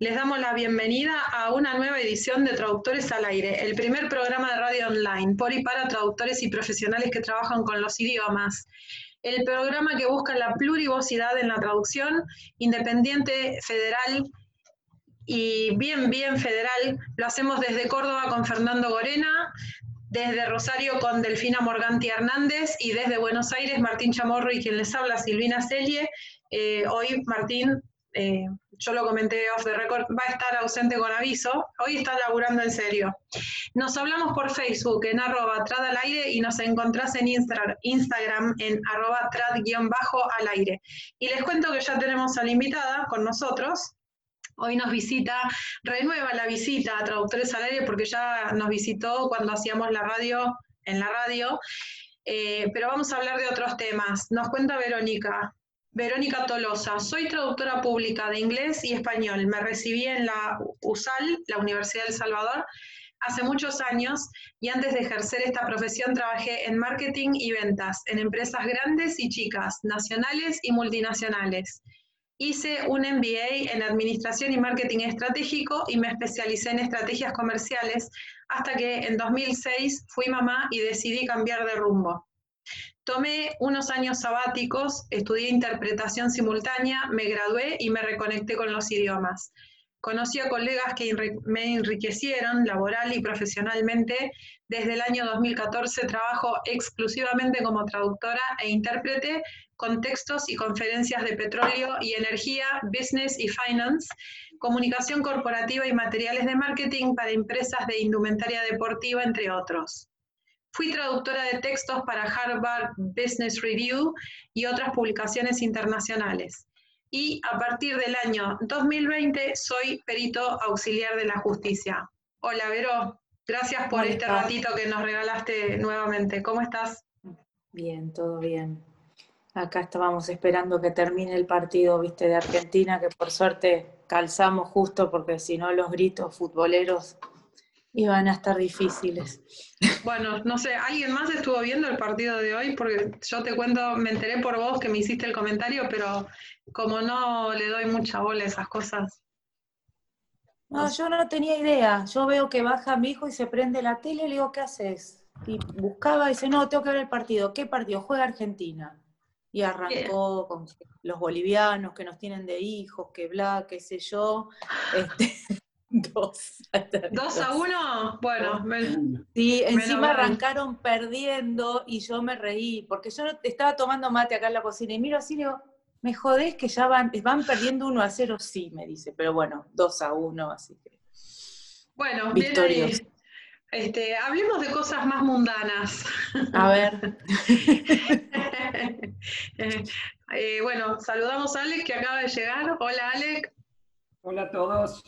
Les damos la bienvenida a una nueva edición de Traductores al Aire, el primer programa de radio online por y para traductores y profesionales que trabajan con los idiomas. El programa que busca la plurivocidad en la traducción, independiente, federal y bien, bien federal. Lo hacemos desde Córdoba con Fernando Gorena, desde Rosario con Delfina Morganti Hernández y desde Buenos Aires Martín Chamorro y quien les habla Silvina Celie. Eh, hoy Martín eh, yo lo comenté off the record, va a estar ausente con aviso, hoy está laburando en serio. Nos hablamos por Facebook en arroba y nos encontrás en Instagram en arroba trad-al. Y les cuento que ya tenemos a la invitada con nosotros, Hoy nos visita, renueva la visita a Traductores al Aire porque ya nos visitó cuando hacíamos la radio, en la radio, eh, pero vamos a hablar de otros temas. Nos cuenta Verónica. Verónica Tolosa, soy traductora pública de inglés y español. Me recibí en la USAL, la Universidad del Salvador, hace muchos años y antes de ejercer esta profesión trabajé en marketing y ventas en empresas grandes y chicas, nacionales y multinacionales. Hice un MBA en Administración y Marketing Estratégico y me especialicé en estrategias comerciales hasta que en 2006 fui mamá y decidí cambiar de rumbo. Tomé unos años sabáticos, estudié interpretación simultánea, me gradué y me reconecté con los idiomas. Conocí a colegas que me enriquecieron laboral y profesionalmente. Desde el año 2014 trabajo exclusivamente como traductora e intérprete con textos y conferencias de petróleo y energía, business y finance, comunicación corporativa y materiales de marketing para empresas de indumentaria deportiva, entre otros. Fui traductora de textos para Harvard Business Review y otras publicaciones internacionales. Y a partir del año 2020 soy perito auxiliar de la justicia. Hola, Vero. Gracias por este ratito que nos regalaste nuevamente. ¿Cómo estás? Bien, todo bien. Acá estábamos esperando que termine el partido, viste, de Argentina, que por suerte calzamos justo porque si no los gritos futboleros y van a estar difíciles. Bueno, no sé, ¿alguien más estuvo viendo el partido de hoy? Porque yo te cuento, me enteré por vos que me hiciste el comentario, pero como no le doy mucha bola a esas cosas. No, yo no tenía idea. Yo veo que baja mi hijo y se prende la tele y le digo, ¿qué haces? Y buscaba y dice, no, tengo que ver el partido. ¿Qué partido? Juega Argentina. Y arrancó con los bolivianos que nos tienen de hijos, que bla, qué sé yo. Este, Dos. ¿Dos a uno? Bueno, sí, encima arrancaron perdiendo y yo me reí, porque yo estaba tomando mate acá en la cocina y miro así y digo, me jodés que ya van, van perdiendo uno a cero, sí, me dice, pero bueno, dos a uno, así que. Bueno, victorios. Este, hablemos de cosas más mundanas. A ver. Eh, bueno, saludamos a Alex que acaba de llegar. Hola, Alex. Hola a todos.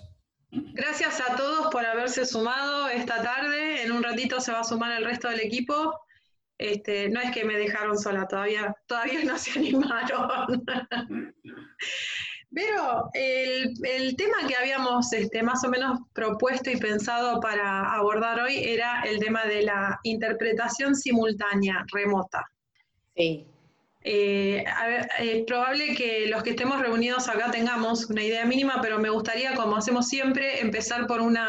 Gracias a todos por haberse sumado esta tarde. En un ratito se va a sumar el resto del equipo. Este, no es que me dejaron sola, todavía, todavía no se animaron. Pero el, tema que habíamos este, más o menos propuesto y pensado para abordar hoy era el tema de la interpretación simultánea remota. Sí. Eh, es probable que los que estemos reunidos acá tengamos una idea mínima, pero me gustaría, como hacemos siempre, empezar por una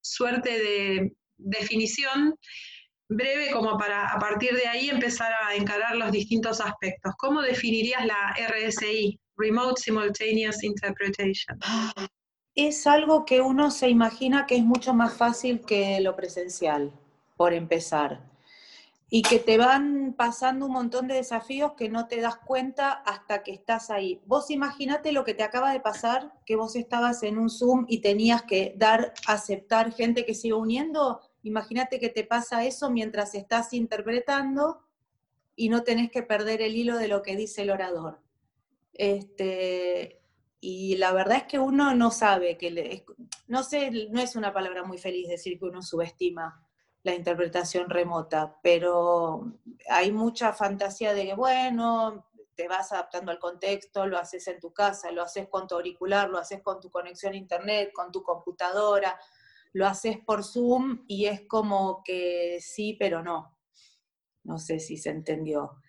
suerte de definición breve como para a partir de ahí empezar a encarar los distintos aspectos. ¿Cómo definirías la RSI, Remote Simultaneous Interpretation? Es algo que uno se imagina que es mucho más fácil que lo presencial, por empezar y que te van pasando un montón de desafíos que no te das cuenta hasta que estás ahí. Vos imaginate lo que te acaba de pasar, que vos estabas en un Zoom y tenías que dar, aceptar gente que se iba uniendo. Imagínate que te pasa eso mientras estás interpretando y no tenés que perder el hilo de lo que dice el orador. Este, y la verdad es que uno no sabe que, no sé, no es una palabra muy feliz decir que uno subestima la interpretación remota, pero hay mucha fantasía de que, bueno, te vas adaptando al contexto, lo haces en tu casa, lo haces con tu auricular, lo haces con tu conexión a internet, con tu computadora, lo haces por Zoom y es como que sí, pero no. No sé si se entendió.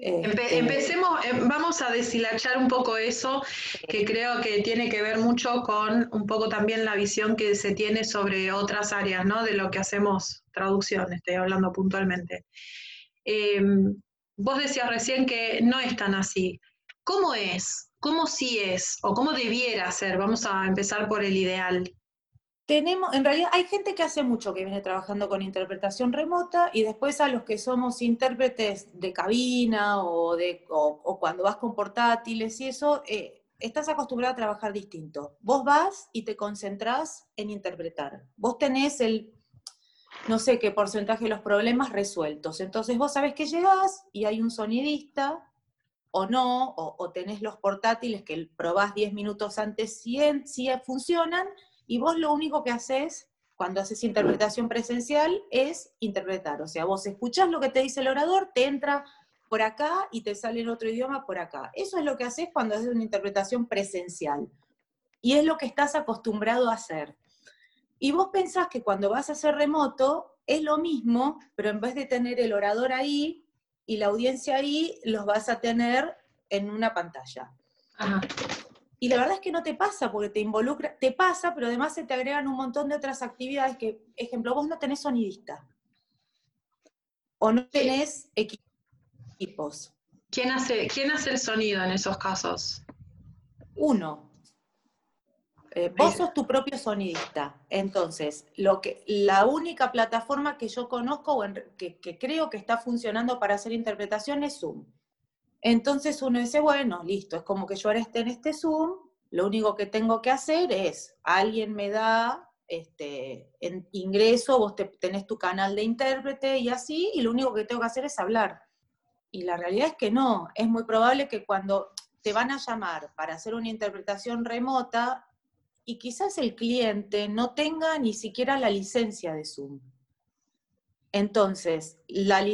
Este, empecemos, eh, vamos a deshilachar un poco eso, que creo que tiene que ver mucho con un poco también la visión que se tiene sobre otras áreas, ¿no? De lo que hacemos traducción, estoy hablando puntualmente. Em, vos decías recién que no es tan así. ¿Cómo es? ¿Cómo sí es? ¿O cómo debiera ser? Vamos a empezar por el ideal. Tenemos, en realidad hay gente que hace mucho que viene trabajando con interpretación remota y después a los que somos intérpretes de cabina o, de, o, cuando vas con portátiles y eso, eh, estás acostumbrado a trabajar distinto. Vos vas y te concentrás en interpretar. Vos tenés el, no sé qué porcentaje de los problemas resueltos. Entonces vos sabés que llegás y hay un sonidista o no, o, tenés los portátiles que probás 10 minutos antes si funcionan y vos lo único que haces cuando haces interpretación presencial es interpretar. O sea, vos escuchás lo que te dice el orador, te entra por acá y te sale en otro idioma por acá. Eso es lo que haces cuando haces una interpretación presencial. Y es lo que estás acostumbrado a hacer. Y vos pensás que cuando vas a hacer remoto es lo mismo, pero en vez de tener el orador ahí y la audiencia ahí, los vas a tener en una pantalla. Ajá. Y la verdad es que no te pasa porque te involucra, te pasa, pero además se te agregan un montón de otras actividades que, ejemplo, vos no tenés sonidista. O no tenés equipos. ¿Quién hace, ¿Quién hace el sonido en esos casos? Uno. Eh, vos sos tu propio sonidista. Entonces, lo que, la única plataforma que yo conozco o que, que creo que está funcionando para hacer interpretación es Zoom. Entonces uno dice, bueno, listo, es como que yo ahora esté en este Zoom, lo único que tengo que hacer es, alguien me da este, ingreso, vos tenés tu canal de intérprete y así, y lo único que tengo que hacer es hablar. Y la realidad es que no, es muy probable que cuando te van a llamar para hacer una interpretación remota y quizás el cliente no tenga ni siquiera la licencia de Zoom. Entonces, la,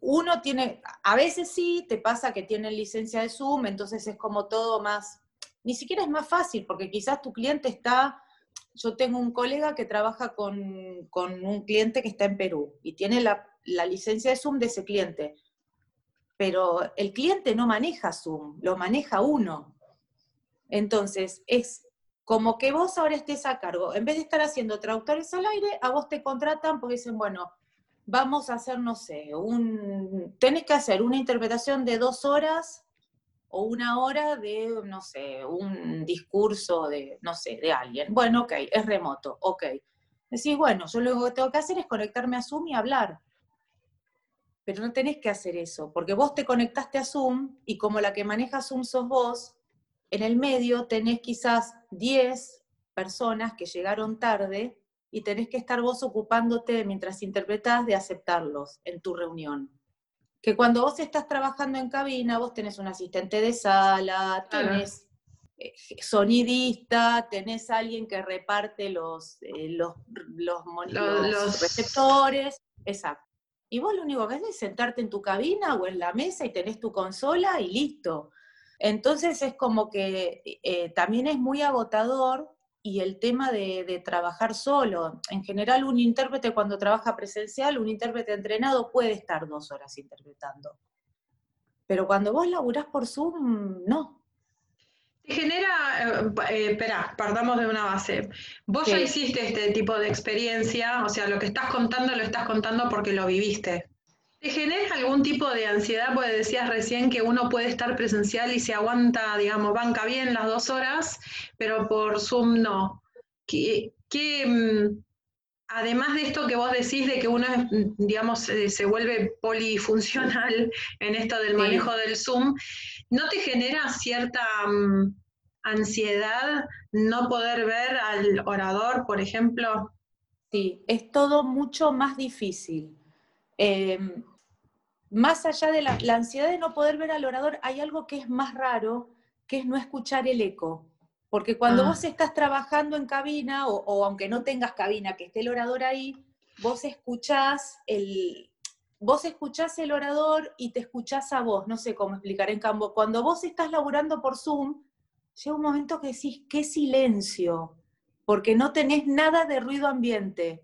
uno tiene, a veces sí, te pasa que tienen licencia de Zoom, entonces es como todo más, ni siquiera es más fácil, porque quizás tu cliente está, yo tengo un colega que trabaja con, un cliente que está en Perú y tiene la, la licencia de Zoom de ese cliente, pero el cliente no maneja Zoom, lo maneja uno. Entonces, es como que vos ahora estés a cargo, en vez de estar haciendo traductores al aire, a vos te contratan porque dicen, bueno, vamos a hacer, no sé, un, tenés que hacer una interpretación de dos horas o una hora de, no sé, un discurso de, no sé, de alguien. Bueno, ok, es remoto, ok. Decís, bueno, yo lo que tengo que hacer es conectarme a Zoom y hablar. Pero no tenés que hacer eso, porque vos te conectaste a Zoom y como la que maneja Zoom sos vos, en el medio tenés quizás 10 personas que llegaron tarde y tenés que estar vos ocupándote mientras interpretás de aceptarlos en tu reunión. Que cuando vos estás trabajando en cabina, vos tenés un asistente de sala, tenés eh, sonidista, tenés alguien que reparte los, eh, los, los, receptores, exacto. Y vos lo único que haces es sentarte en tu cabina o en la mesa y tenés tu consola y listo. Entonces es como que eh, también es muy agotador y el tema de, trabajar solo. En general, un intérprete cuando trabaja presencial, un intérprete entrenado puede estar dos horas interpretando. Pero cuando vos laburás por Zoom, no. Te genera, eh, eh, espera, partamos de una base. Vos ya hiciste este tipo de experiencia, o sea, lo que estás contando lo estás contando porque lo viviste. ¿Te genera algún tipo de ansiedad? Porque decías recién que uno puede estar presencial y se aguanta, digamos, banca bien las dos horas, pero por Zoom no. ¿Qué, mm, además de esto que vos decís de que uno, digamos, se, vuelve polifuncional en esto del manejo del Zoom, ¿no te genera cierta mm, ansiedad no poder ver al orador, por ejemplo? Sí, es todo mucho más difícil. Em, más allá de la, ansiedad de no poder ver al orador, hay algo que es más raro, que es no escuchar el eco. Porque cuando ah. vos estás trabajando en cabina, o, aunque no tengas cabina, que esté el orador ahí, vos escuchás el, vos escuchás el orador y te escuchás a vos, no sé cómo explicar en cambio. Cuando vos estás laburando por Zoom, llega un momento que decís, qué silencio, porque no tenés nada de ruido ambiente.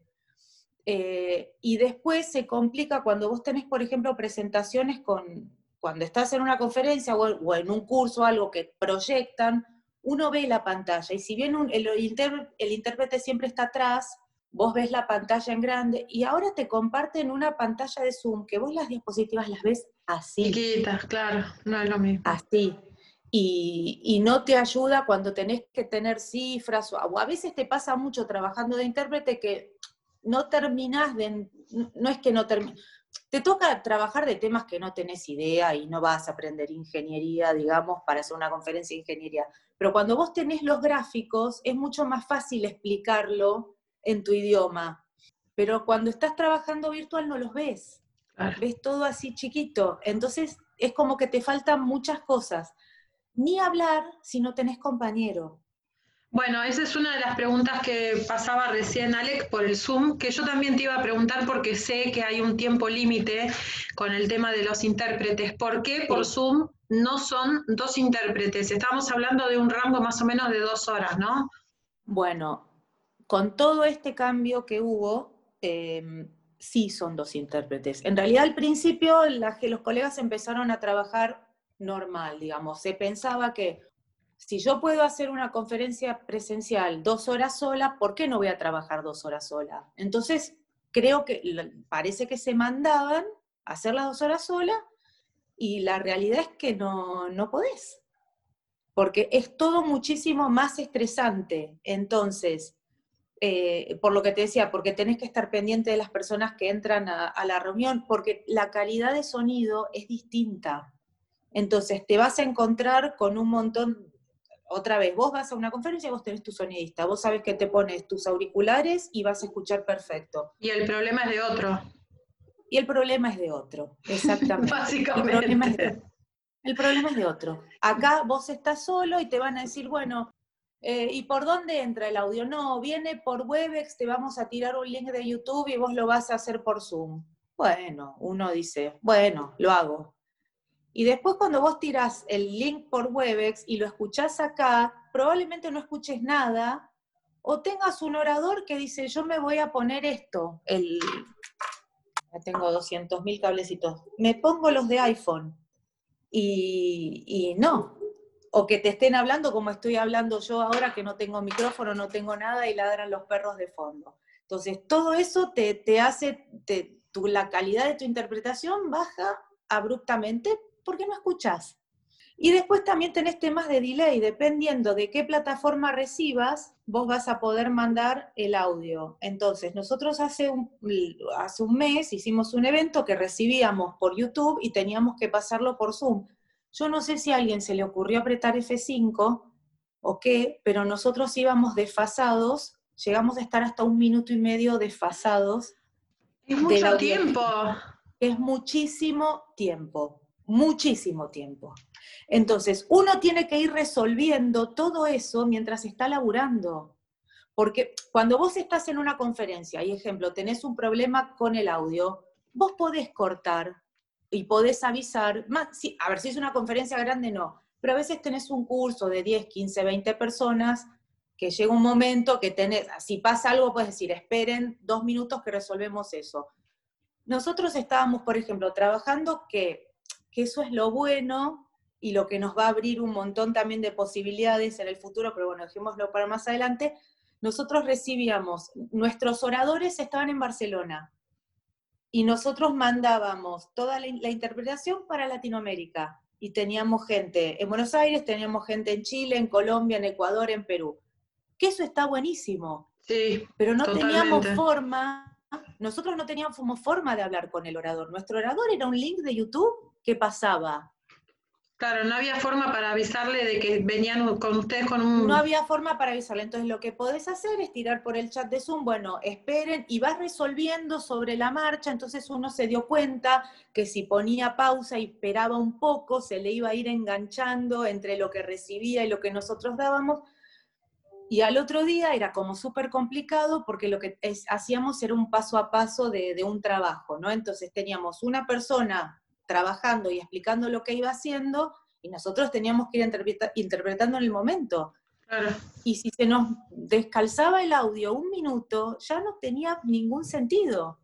Eh, y después se complica cuando vos tenés, por ejemplo, presentaciones con, cuando estás en una conferencia o, en un curso o algo que proyectan, uno ve la pantalla y si bien el, el intérprete siempre está atrás, vos ves la pantalla en grande y ahora te comparten una pantalla de Zoom que vos las diapositivas las ves así. Chiquitas, claro, no es lo mismo. Así. Y, no te ayuda cuando tenés que tener cifras, o a veces te pasa mucho trabajando de intérprete que no terminás de, no es que no termines, te toca trabajar de temas que no tenés idea y no vas a aprender ingeniería, digamos, para hacer una conferencia de ingeniería. Pero cuando vos tenés los gráficos, es mucho más fácil explicarlo en tu idioma. Pero cuando estás trabajando virtual no los ves. Ves todo así chiquito. Entonces es como que te faltan muchas cosas. Ni hablar si no tenés compañero. Bueno, esa es una de las preguntas que pasaba recién Alex por el Zoom, que yo también te iba a preguntar porque sé que hay un tiempo límite con el tema de los intérpretes. ¿Por qué por Zoom no son dos intérpretes? Estamos hablando de un rango más o menos de dos horas, ¿no? Bueno, con todo este cambio que hubo, em, sí son dos intérpretes. En realidad al principio los colegas empezaron a trabajar normal, digamos. Se pensaba que si yo puedo hacer una conferencia presencial dos horas sola, ¿por qué no voy a trabajar dos horas sola? Entonces, creo que parece que se mandaban hacer las dos horas sola y la realidad es que no, no podés, porque es todo muchísimo más estresante. Entonces, eh, por lo que te decía, porque tenés que estar pendiente de las personas que entran a la reunión, porque la calidad de sonido es distinta. Entonces, te vas a encontrar con un montón otra vez, vos vas a una conferencia y vos tenés tu sonidista, vos sabes que te pones tus auriculares y vas a escuchar perfecto. Y el problema es de otro. Y el problema es de otro, exactamente. Básicamente. El problema, es de, el problema es de otro. Acá vos estás solo y te van a decir, bueno, eh, ¿y por dónde entra el audio? No, viene por Webex, te vamos a tirar un link de YouTube y vos lo vas a hacer por Zoom. Bueno, uno dice, bueno, lo hago. Y después cuando vos tirás el link por Webex y lo escuchás acá, probablemente no escuches nada, o tengas un orador que dice, yo me voy a poner esto, el, tengo 200.000 cablecitos, me pongo los de iPhone, y, y no, o que te estén hablando como estoy hablando yo ahora, que no tengo micrófono, no tengo nada y ladran los perros de fondo. Entonces, todo eso te, te hace, te, tu, la calidad de tu interpretación baja abruptamente ¿por qué no escuchas? Y después también tenés temas de delay, dependiendo de qué plataforma recibas, vos vas a poder mandar el audio. Entonces, nosotros hace un, hace un mes hicimos un evento que recibíamos por YouTube y teníamos que pasarlo por Zoom. Yo no sé si a alguien se le ocurrió apretar F5 o qué, pero nosotros íbamos desfasados, llegamos a estar hasta un minuto y medio desfasados. Es mucho tiempo. Es muchísimo tiempo muchísimo tiempo. Entonces, uno tiene que ir resolviendo todo eso mientras está laburando. Porque cuando vos estás en una conferencia, y ejemplo, tenés un problema con el audio, vos podés cortar y podés avisar, más, a ver si es una conferencia grande, no, pero a veces tenés un curso de 10, 15, 20 personas que llega un momento que tenés, si pasa algo, puedes decir, esperen dos minutos que resolvemos eso. Nosotros estábamos, por ejemplo, trabajando que que eso es lo bueno y lo que nos va a abrir un montón también de posibilidades en el futuro, pero bueno, dejémoslo para más adelante. Nosotros recibíamos, nuestros oradores estaban en Barcelona y nosotros mandábamos toda la, interpretación para Latinoamérica y teníamos gente en Buenos Aires, teníamos gente en Chile, en Colombia, en Ecuador, en Perú. Que eso está buenísimo. Sí, pero no teníamos forma, nosotros no teníamos forma de hablar con el orador. Nuestro orador era un link de YouTube qué pasaba. Claro, no había forma para avisarle de que venían con ustedes con un... No había forma para avisarle. Entonces lo que podés hacer es tirar por el chat de Zoom, bueno, esperen y vas resolviendo sobre la marcha. Entonces uno se dio cuenta que si ponía pausa y esperaba un poco, se le iba a ir enganchando entre lo que recibía y lo que nosotros dábamos. Y al otro día era como súper complicado porque lo que hacíamos era un paso a paso de, de un trabajo, ¿no? Entonces teníamos una persona trabajando y explicando lo que iba haciendo y nosotros teníamos que ir interpretando en el momento. Y si se nos descalzaba el audio un minuto, ya no tenía ningún sentido.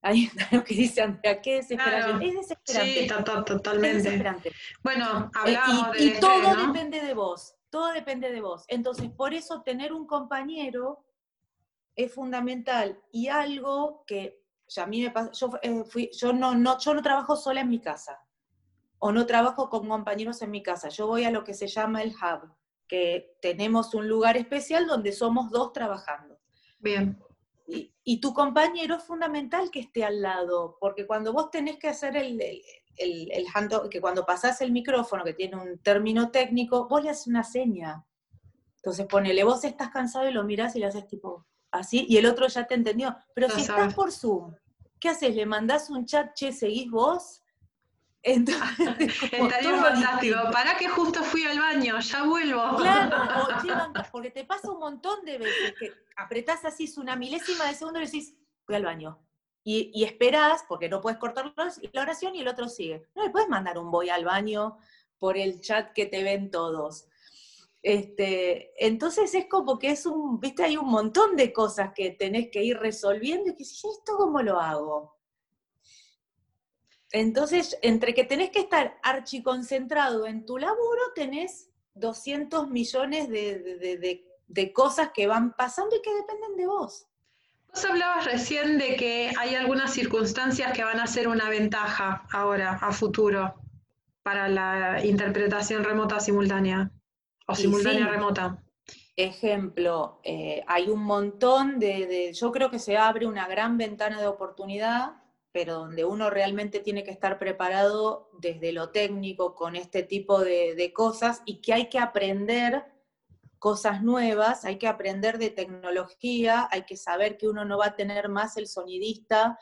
Ahí está lo que dice Andrea, qué desesperación. Es desesperante. Sí, totalmente. Es desesperante. Bueno, eh, hablábamos y, y todo depende de vos, todo depende de vos. Entonces, por eso tener un compañero es fundamental. Y algo que a mí me pasa, yo, eh, fui, yo, no, no, yo no trabajo sola en mi casa, o no trabajo con compañeros en mi casa, yo voy a lo que se llama el hub, que tenemos un lugar especial donde somos dos trabajando. Bien. Y, tu compañero es fundamental que esté al lado, porque cuando vos tenés que hacer el, el, el, que cuando pasás el micrófono, que tiene un término técnico, vos le haces una seña. Entonces ponele, vos estás cansado y lo mirás y le haces tipo, así, y el otro ya te entendió. Pero si estás por Zoom, ¿qué haces? ¿Le mandás un chat, che, seguís vos? Entonces, Estaría fantástico. Para que justo fui al baño, ya vuelvo. Claro, porque te pasa un montón de veces que apretás así una milésima de segundo y decís, voy al baño. Y, y esperás, porque no puedes cortar la oración y el otro sigue. No le puedes mandar un voy al baño por el chat que te ven todos. Este, entonces es como que es un, viste, hay un montón de cosas que tenés que ir resolviendo y que si ¿esto cómo lo hago? Entonces, entre que tenés que estar archiconcentrado en tu laburo, tenés 200 millones de, cosas que van pasando y que dependen de vos. Vos hablabas recién de que hay algunas circunstancias que van a ser una ventaja ahora, a futuro, para la interpretación remota simultánea. O simultánea remota. Ejemplo, eh, hay un montón de, yo creo que se abre una gran ventana de oportunidad, pero donde uno realmente tiene que estar preparado desde lo técnico con este tipo de, de cosas y que hay que aprender cosas nuevas, hay que aprender de tecnología, hay que saber que uno no va a tener más el sonidista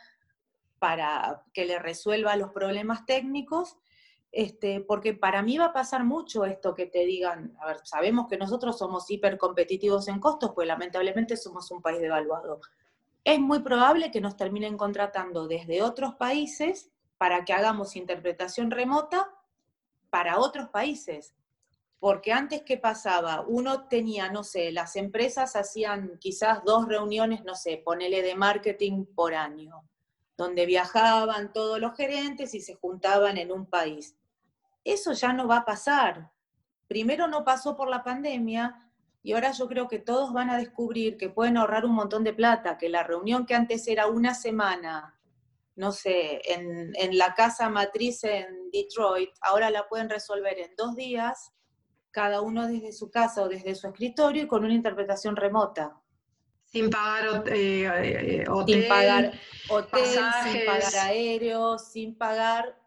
para que le resuelva los problemas técnicos, este, porque para mí va a pasar mucho esto que te digan, a ver, sabemos que nosotros somos hiper competitivos en costos, pues lamentablemente somos un país devaluado. Es muy probable que nos terminen contratando desde otros países para que hagamos interpretación remota para otros países. Porque antes, ¿qué pasaba? Uno tenía, no sé, las empresas hacían quizás dos reuniones, no sé, ponele de marketing por año, donde viajaban todos los gerentes y se juntaban en un país. Eso ya no va a pasar. Primero no pasó por la pandemia y ahora yo creo que todos van a descubrir que pueden ahorrar un montón de plata, que la reunión que antes era una semana, no sé, en, la casa matriz en Detroit, ahora la pueden resolver en dos días, cada uno desde su casa o desde su escritorio y con una interpretación remota. Sin pagar eh, eh, hotel, sin pagar hotel, sin pagar aéreos, sin pagar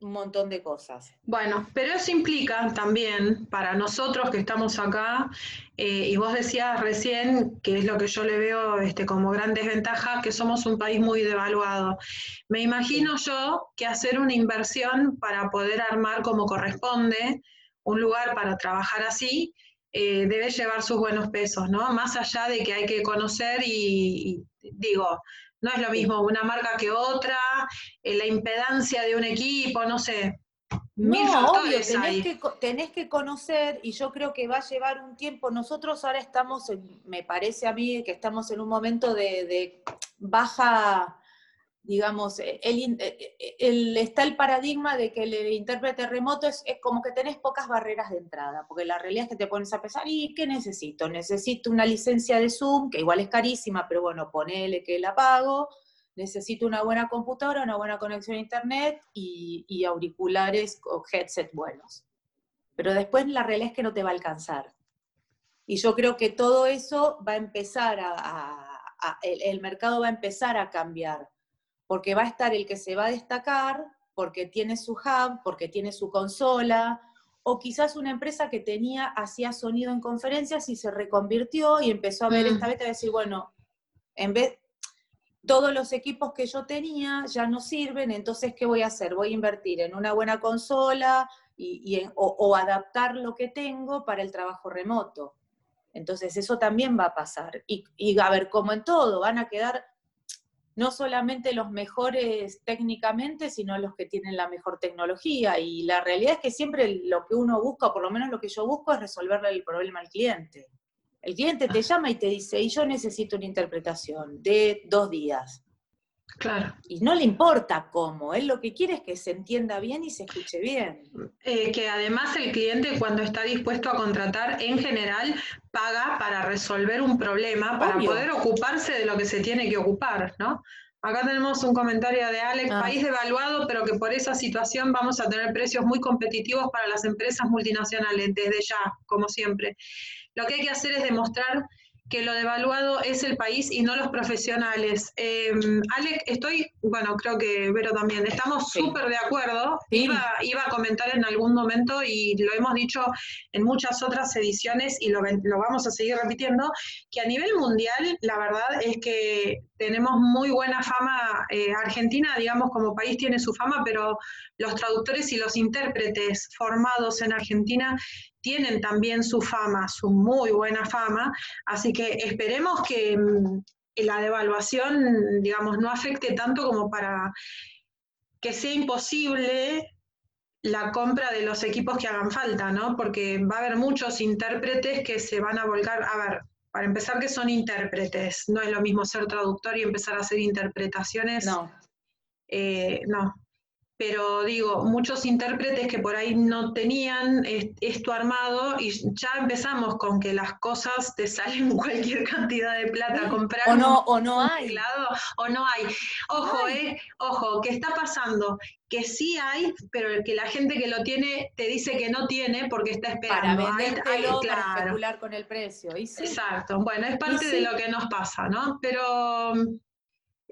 un montón de cosas. Bueno, pero eso implica también para nosotros que estamos acá, eh, y vos decías recién, que es lo que yo le veo este, como gran desventaja, que somos un país muy devaluado. Me imagino yo que hacer una inversión para poder armar como corresponde un lugar para trabajar así, eh, debe llevar sus buenos pesos, ¿no? Más allá de que hay que conocer y digo, no es lo mismo una marca que otra, eh, la impedancia de un equipo, no sé. No, obvio, tenés que, tenés que conocer y yo creo que va a llevar un tiempo. Nosotros ahora estamos, me parece a mí que estamos en un momento de baja digamos, eh, el, eh, eh, el, está el paradigma de que el intérprete remoto es, es, como que tenés pocas barreras de entrada, porque la realidad es que te pones a pensar, ¿y qué necesito? Necesito una licencia de Zoom, que igual es carísima, pero bueno, ponele que la pago, necesito una buena computadora, una buena conexión a internet y, y auriculares o headset buenos. Pero después la realidad es que no te va a alcanzar. Y yo creo que todo eso va a empezar a, a, el mercado va a empezar a cambiar porque va a estar el que se va a destacar, porque tiene su hub, porque tiene su consola, o quizás una empresa que tenía, hacía sonido en conferencias y se reconvirtió y empezó a ver esta mm. vez a decir, bueno, en vez, todos los equipos que yo tenía ya no sirven, entonces, ¿qué voy a hacer? Voy a invertir en una buena consola y, o, adaptar lo que tengo para el trabajo remoto. Entonces, eso también va a pasar. Y, y a ver, como en todo, van a quedar no solamente los mejores técnicamente, sino los que tienen la mejor tecnología. Y la realidad es que siempre lo que uno busca, o por lo menos lo que yo busco, es resolverle el problema al cliente. El cliente te llama y te dice, y yo necesito una interpretación de dos días. Claro. Y no le importa cómo, él lo que quiere es que se entienda bien y se escuche bien. Eh, que además el cliente cuando está dispuesto a contratar, en general, paga para resolver un problema, para poder ocuparse de lo que se tiene que ocupar, ¿no? Acá tenemos un comentario de Alex, ah. país devaluado, pero que por esa situación vamos a tener precios muy competitivos para las empresas multinacionales, desde ya, como siempre. Lo que hay que hacer es demostrar que lo devaluado es el país y no los profesionales. Eh, Alex, estoy, bueno, creo que Vero también, estamos súper de acuerdo. Iba, iba, a comentar en algún momento y lo hemos dicho en muchas otras ediciones y lo, lo vamos a seguir repitiendo, que a nivel mundial la verdad es que tenemos muy buena fama. Eh, Argentina, digamos, como país tiene su fama, pero los traductores y los intérpretes formados en Argentina tienen también su fama, su muy buena fama, así que esperemos que mm, la devaluación, digamos, no afecte tanto como para que sea imposible la compra de los equipos que hagan falta, ¿no? Porque va a haber muchos intérpretes que se van a volcar, a ver, para empezar que son intérpretes, no es lo mismo ser traductor y empezar a hacer interpretaciones. No. Eh, no, pero digo, muchos intérpretes que por ahí no tenían esto armado y ya empezamos con que las cosas te salen cualquier cantidad de plata comprar o no o no hay. o no hay. Ojo eh ojo qué está pasando que sí hay pero el que la gente que lo tiene te dice que no tiene porque está esperando. Para para especular con el precio exacto bueno es parte de lo que nos pasa no pero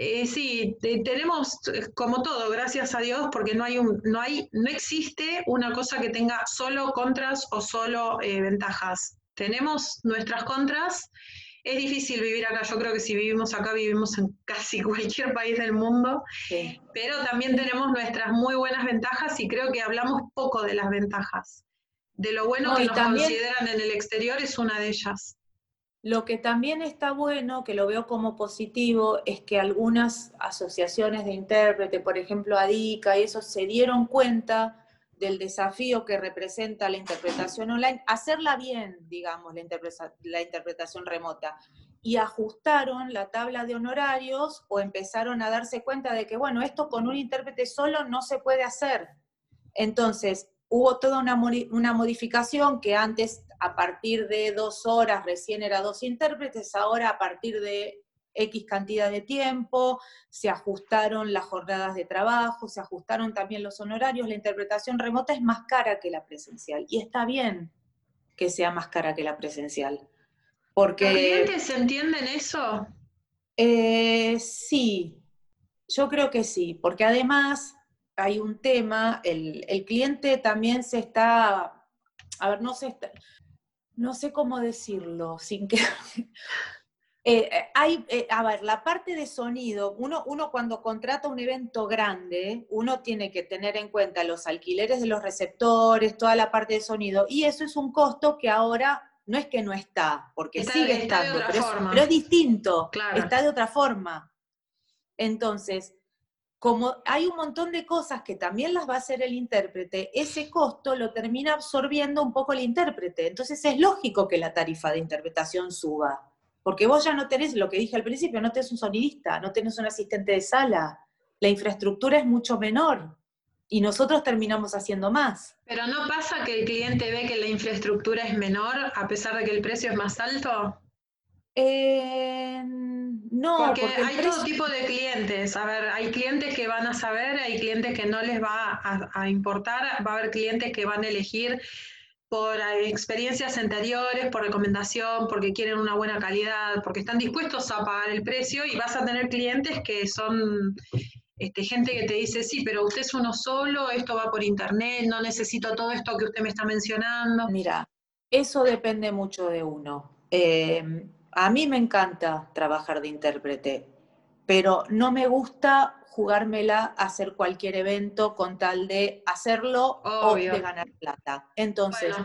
eh, sí, tenemos eh, como todo, gracias a Dios, porque no hay un, no hay, no existe una cosa que tenga solo contras o solo eh, ventajas. Tenemos nuestras contras. Es difícil vivir acá. Yo creo que si vivimos acá vivimos en casi cualquier país del mundo. Pero también tenemos nuestras muy buenas ventajas y creo que hablamos poco de las ventajas. De lo bueno que nos consideran en el exterior es una de ellas. Lo que también está bueno, que lo veo como positivo, es que algunas asociaciones de intérprete, por ejemplo ADICA y eso, se dieron cuenta del desafío que representa la interpretación online, hacerla bien, digamos, la, la interpretación remota, y ajustaron la tabla de honorarios o empezaron a darse cuenta de que, bueno, esto con un intérprete solo no se puede hacer. Entonces, hubo toda una, una modificación que antes a partir de dos horas recién era dos intérpretes, ahora a partir de X cantidad de tiempo, se ajustaron las jornadas de trabajo, se ajustaron también los honorarios, la interpretación remota es más cara que la presencial y está bien que sea más cara que la presencial. Porque, ¿Los clientes entienden eso? Eh, sí, yo creo que sí, porque además hay un tema, el, el cliente también se está, a ver, no se está, no sé cómo decirlo, sin que... Eh, eh, hay, eh, a ver, la parte de sonido, uno, uno cuando contrata un evento grande, uno tiene que tener en cuenta los alquileres de los receptores, toda la parte de sonido, y eso es un costo que ahora no es que no está, porque sigue estando, pero es, distinto, está de otra forma. Entonces, como hay un montón de cosas que también las va a hacer el intérprete, ese costo lo termina absorbiendo un poco el intérprete. Entonces es lógico que la tarifa de interpretación suba, porque vos ya no tenés, lo que dije al principio, no tenés un sonidista, no tenés un asistente de sala, la infraestructura es mucho menor y nosotros terminamos haciendo más. Pero ¿no pasa que el cliente ve que la infraestructura es menor a pesar de que el precio es más alto? Eh, no, porque, hay todo tipo de clientes. A ver, hay clientes que van a saber, hay clientes que no les va a, importar, va a haber clientes que van a elegir por experiencias anteriores, por recomendación, porque quieren una buena calidad, porque están dispuestos a pagar el precio y vas a tener clientes que son este, gente que te dice, sí, pero usted es uno solo, esto va por internet, no necesito todo esto que usted me está mencionando. Mira, eso depende mucho de uno. Eh, a mí me encanta trabajar de intérprete, pero no me gusta jugármela a hacer cualquier evento con tal de hacerlo o de ganar plata. Entonces,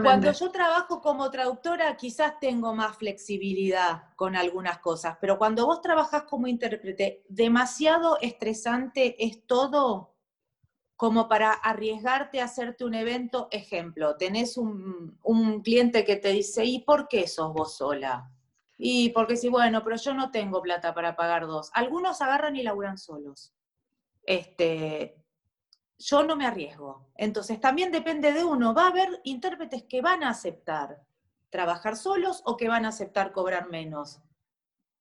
cuando yo trabajo como traductora, quizás tengo más flexibilidad con algunas cosas, pero cuando vos trabajas como intérprete, demasiado estresante es todo como para arriesgarte a hacerte un evento, ejemplo, tenés un, cliente que te dice, ¿y por qué sos vos sola? Y porque si, bueno, pero yo no tengo plata para pagar dos. Algunos agarran y laburan solos. Este, yo no me arriesgo. Entonces también depende de uno. Va a haber intérpretes que van a aceptar trabajar solos o que van a aceptar cobrar menos.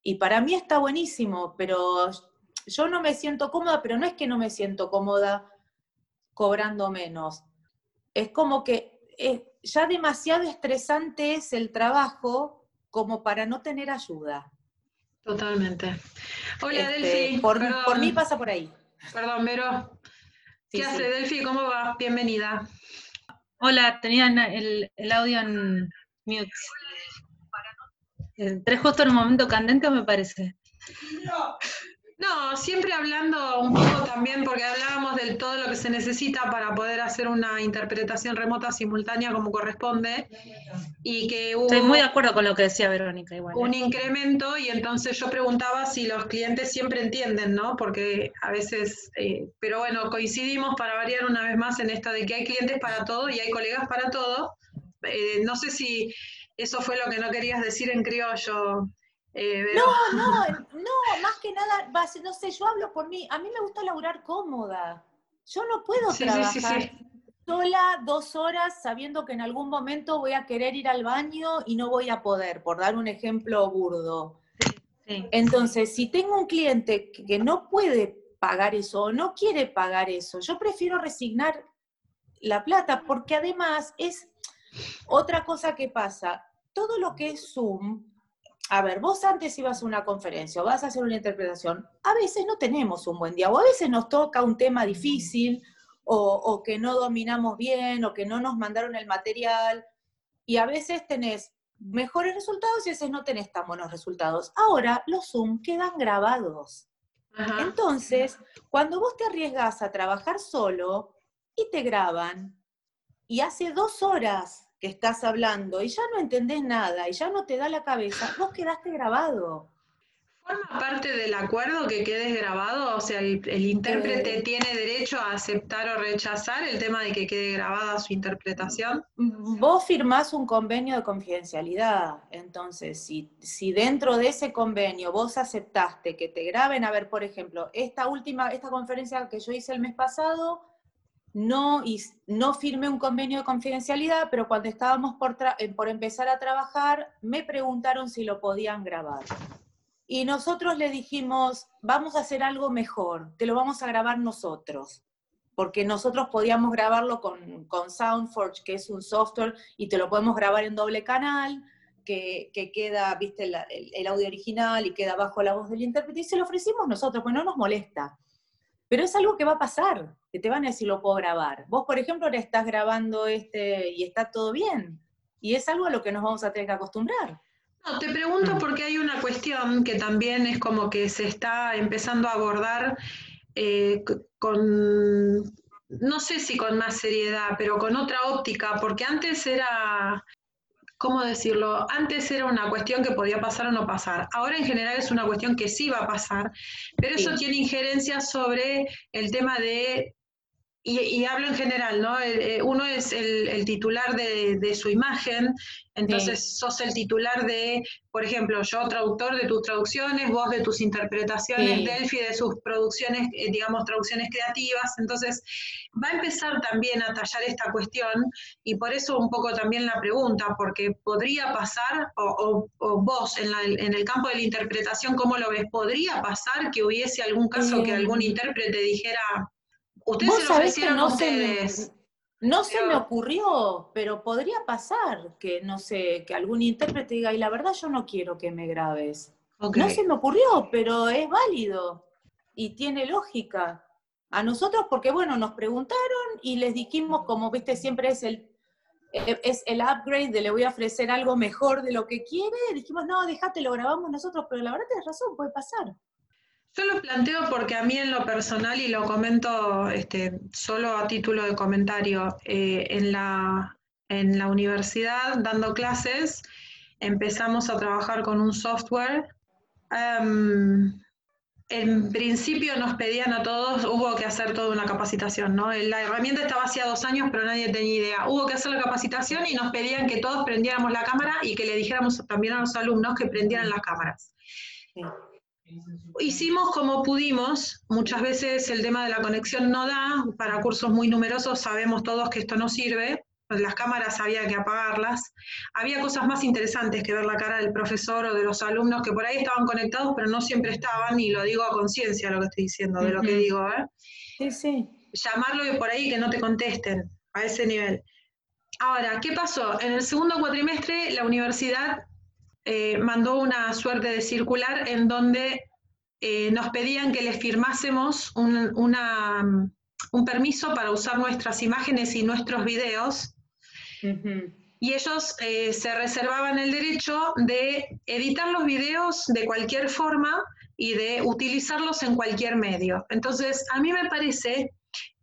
Y para mí está buenísimo, pero yo no me siento cómoda, pero no es que no me siento cómoda cobrando menos. Es como que eh, ya demasiado estresante es el trabajo como para no tener ayuda. Totalmente. Hola, Este, Delphi. Por, por mí pasa por ahí. Perdón, Vero. Sí, ¿Qué sí. hace, Delphi? ¿Cómo va? Bienvenida. Hola, tenían el, el audio en mute. Entré justo en un momento candente, me parece. No, siempre hablando un poco también, porque hablábamos de todo lo que se necesita para poder hacer una interpretación remota simultánea como corresponde, y que hubo Estoy muy de acuerdo con lo que decía Verónica, igual. ¿eh? un incremento, y entonces yo preguntaba si los clientes siempre entienden, ¿no? Porque a veces, eh, pero bueno, coincidimos para variar una vez más en esto de que hay clientes para todo y hay colegas para todo. Eh, no sé si eso fue lo que no querías decir en criollo. Eh. No, no, no, más que nada, no sé, yo hablo por mí. A mí me gusta laburar cómoda. Yo no puedo Sí, trabajar sí, sí. sola dos horas sabiendo que en algún momento voy a querer ir al baño y no voy a poder, por dar un ejemplo burdo. Entonces, si tengo un cliente que no puede pagar eso o no quiere pagar eso, yo prefiero resignar la plata porque además es otra cosa que pasa. Todo lo que es Zoom, a ver, vos antes ibas a una conferencia o vas a hacer una interpretación, a veces no tenemos un buen día o a veces nos toca un tema difícil o, o que no dominamos bien o que no nos mandaron el material y a veces tenés mejores resultados y a veces no tenés tan buenos resultados. Ahora los Zoom quedan grabados. Ajá. Entonces, cuando vos te arriesgás a trabajar solo y te graban, y hace dos horas que estás hablando y ya no entendés nada y ya no te da la cabeza, vos quedaste grabado. ¿Forma parte del acuerdo que quedes grabado? O sea, el, el intérprete Eh. tiene derecho a aceptar o rechazar el tema de que quede grabada su interpretación. Vos firmás un convenio de confidencialidad, entonces si, si dentro de ese convenio vos aceptaste que te graben, a ver, por ejemplo, esta última, esta conferencia que yo hice el mes pasado, no, firmé un convenio de confidencialidad, pero cuando estábamos eh, por empezar a trabajar, me preguntaron si lo podían grabar. Y nosotros le dijimos, vamos a hacer algo mejor, te lo vamos a grabar nosotros, porque nosotros podíamos grabarlo con, con SoundForge, que es un software, y te lo podemos grabar en doble canal, que, que queda, viste, el, el audio original y queda bajo la voz del intérprete, y se lo ofrecimos nosotros, pues no nos molesta. Pero es algo que va a pasar, que te van a decir lo puedo grabar. Vos, por ejemplo, ahora estás grabando este y está todo bien. Y es algo a lo que nos vamos a tener que acostumbrar. No, te pregunto porque hay una cuestión que también es como que se está empezando a abordar eh, con, no sé si con más seriedad, pero con otra óptica, porque antes era, ¿cómo decirlo? Antes era una cuestión que podía pasar o no pasar. Ahora en general es una cuestión que sí va a pasar, pero eso tiene injerencia sobre el tema de y, y hablo en general, ¿no? Eh, uno es el, el titular de, de su imagen, entonces sos el titular de, por ejemplo, yo traductor de tus traducciones, vos de tus interpretaciones, Sí. Delphi de sus producciones, eh, digamos, traducciones creativas, entonces va a empezar también a tallar esta cuestión y por eso un poco también la pregunta, porque podría pasar, o, o- o vos en, la- en el campo de la interpretación, ¿cómo lo ves? ¿Podría pasar que hubiese algún caso que Eh, algún intérprete dijera, ustedes Vos se lo sabés que no se me, no se me ocurrió, pero podría pasar que, no sé, que algún intérprete diga, y la verdad yo no quiero que me grabes. No se me ocurrió, pero es válido y tiene lógica. A nosotros, porque bueno, nos preguntaron y les dijimos, como viste, siempre es el, eh, es el upgrade de le voy a ofrecer algo mejor de lo que quiere, dijimos, no, déjate, lo grabamos nosotros, pero la verdad tienes razón, puede pasar. Yo lo planteo porque a mí en lo personal, y lo comento este, solo a título de comentario, eh, en, la, en la universidad dando clases empezamos a trabajar con un software em, en principio nos pedían a todos, hubo que hacer toda una capacitación, ¿no? La herramienta estaba hacía dos años, pero nadie tenía idea. Hubo que hacer la capacitación y nos pedían que todos prendiéramos la cámara y que le dijéramos también a los alumnos que prendieran las cámaras. Hicimos como pudimos, muchas veces el tema de la conexión no da, para cursos muy numerosos sabemos todos que esto no sirve, las cámaras había que apagarlas. Había cosas más interesantes que ver la cara del profesor o de los alumnos que por ahí estaban conectados, pero no siempre estaban, y lo digo a conciencia lo que estoy diciendo, de lo que digo. ¿eh? Sí, sí. Llamarlo y por ahí que no te contesten a ese nivel. Ahora, ¿qué pasó? En el segundo cuatrimestre la universidad eh, mandó una suerte de circular en donde eh, nos pedían que les firmásemos un, una, un permiso para usar nuestras imágenes y nuestros videos y ellos eh, se reservaban el derecho de editar los videos de cualquier forma y de utilizarlos en cualquier medio. Entonces, a mí me parece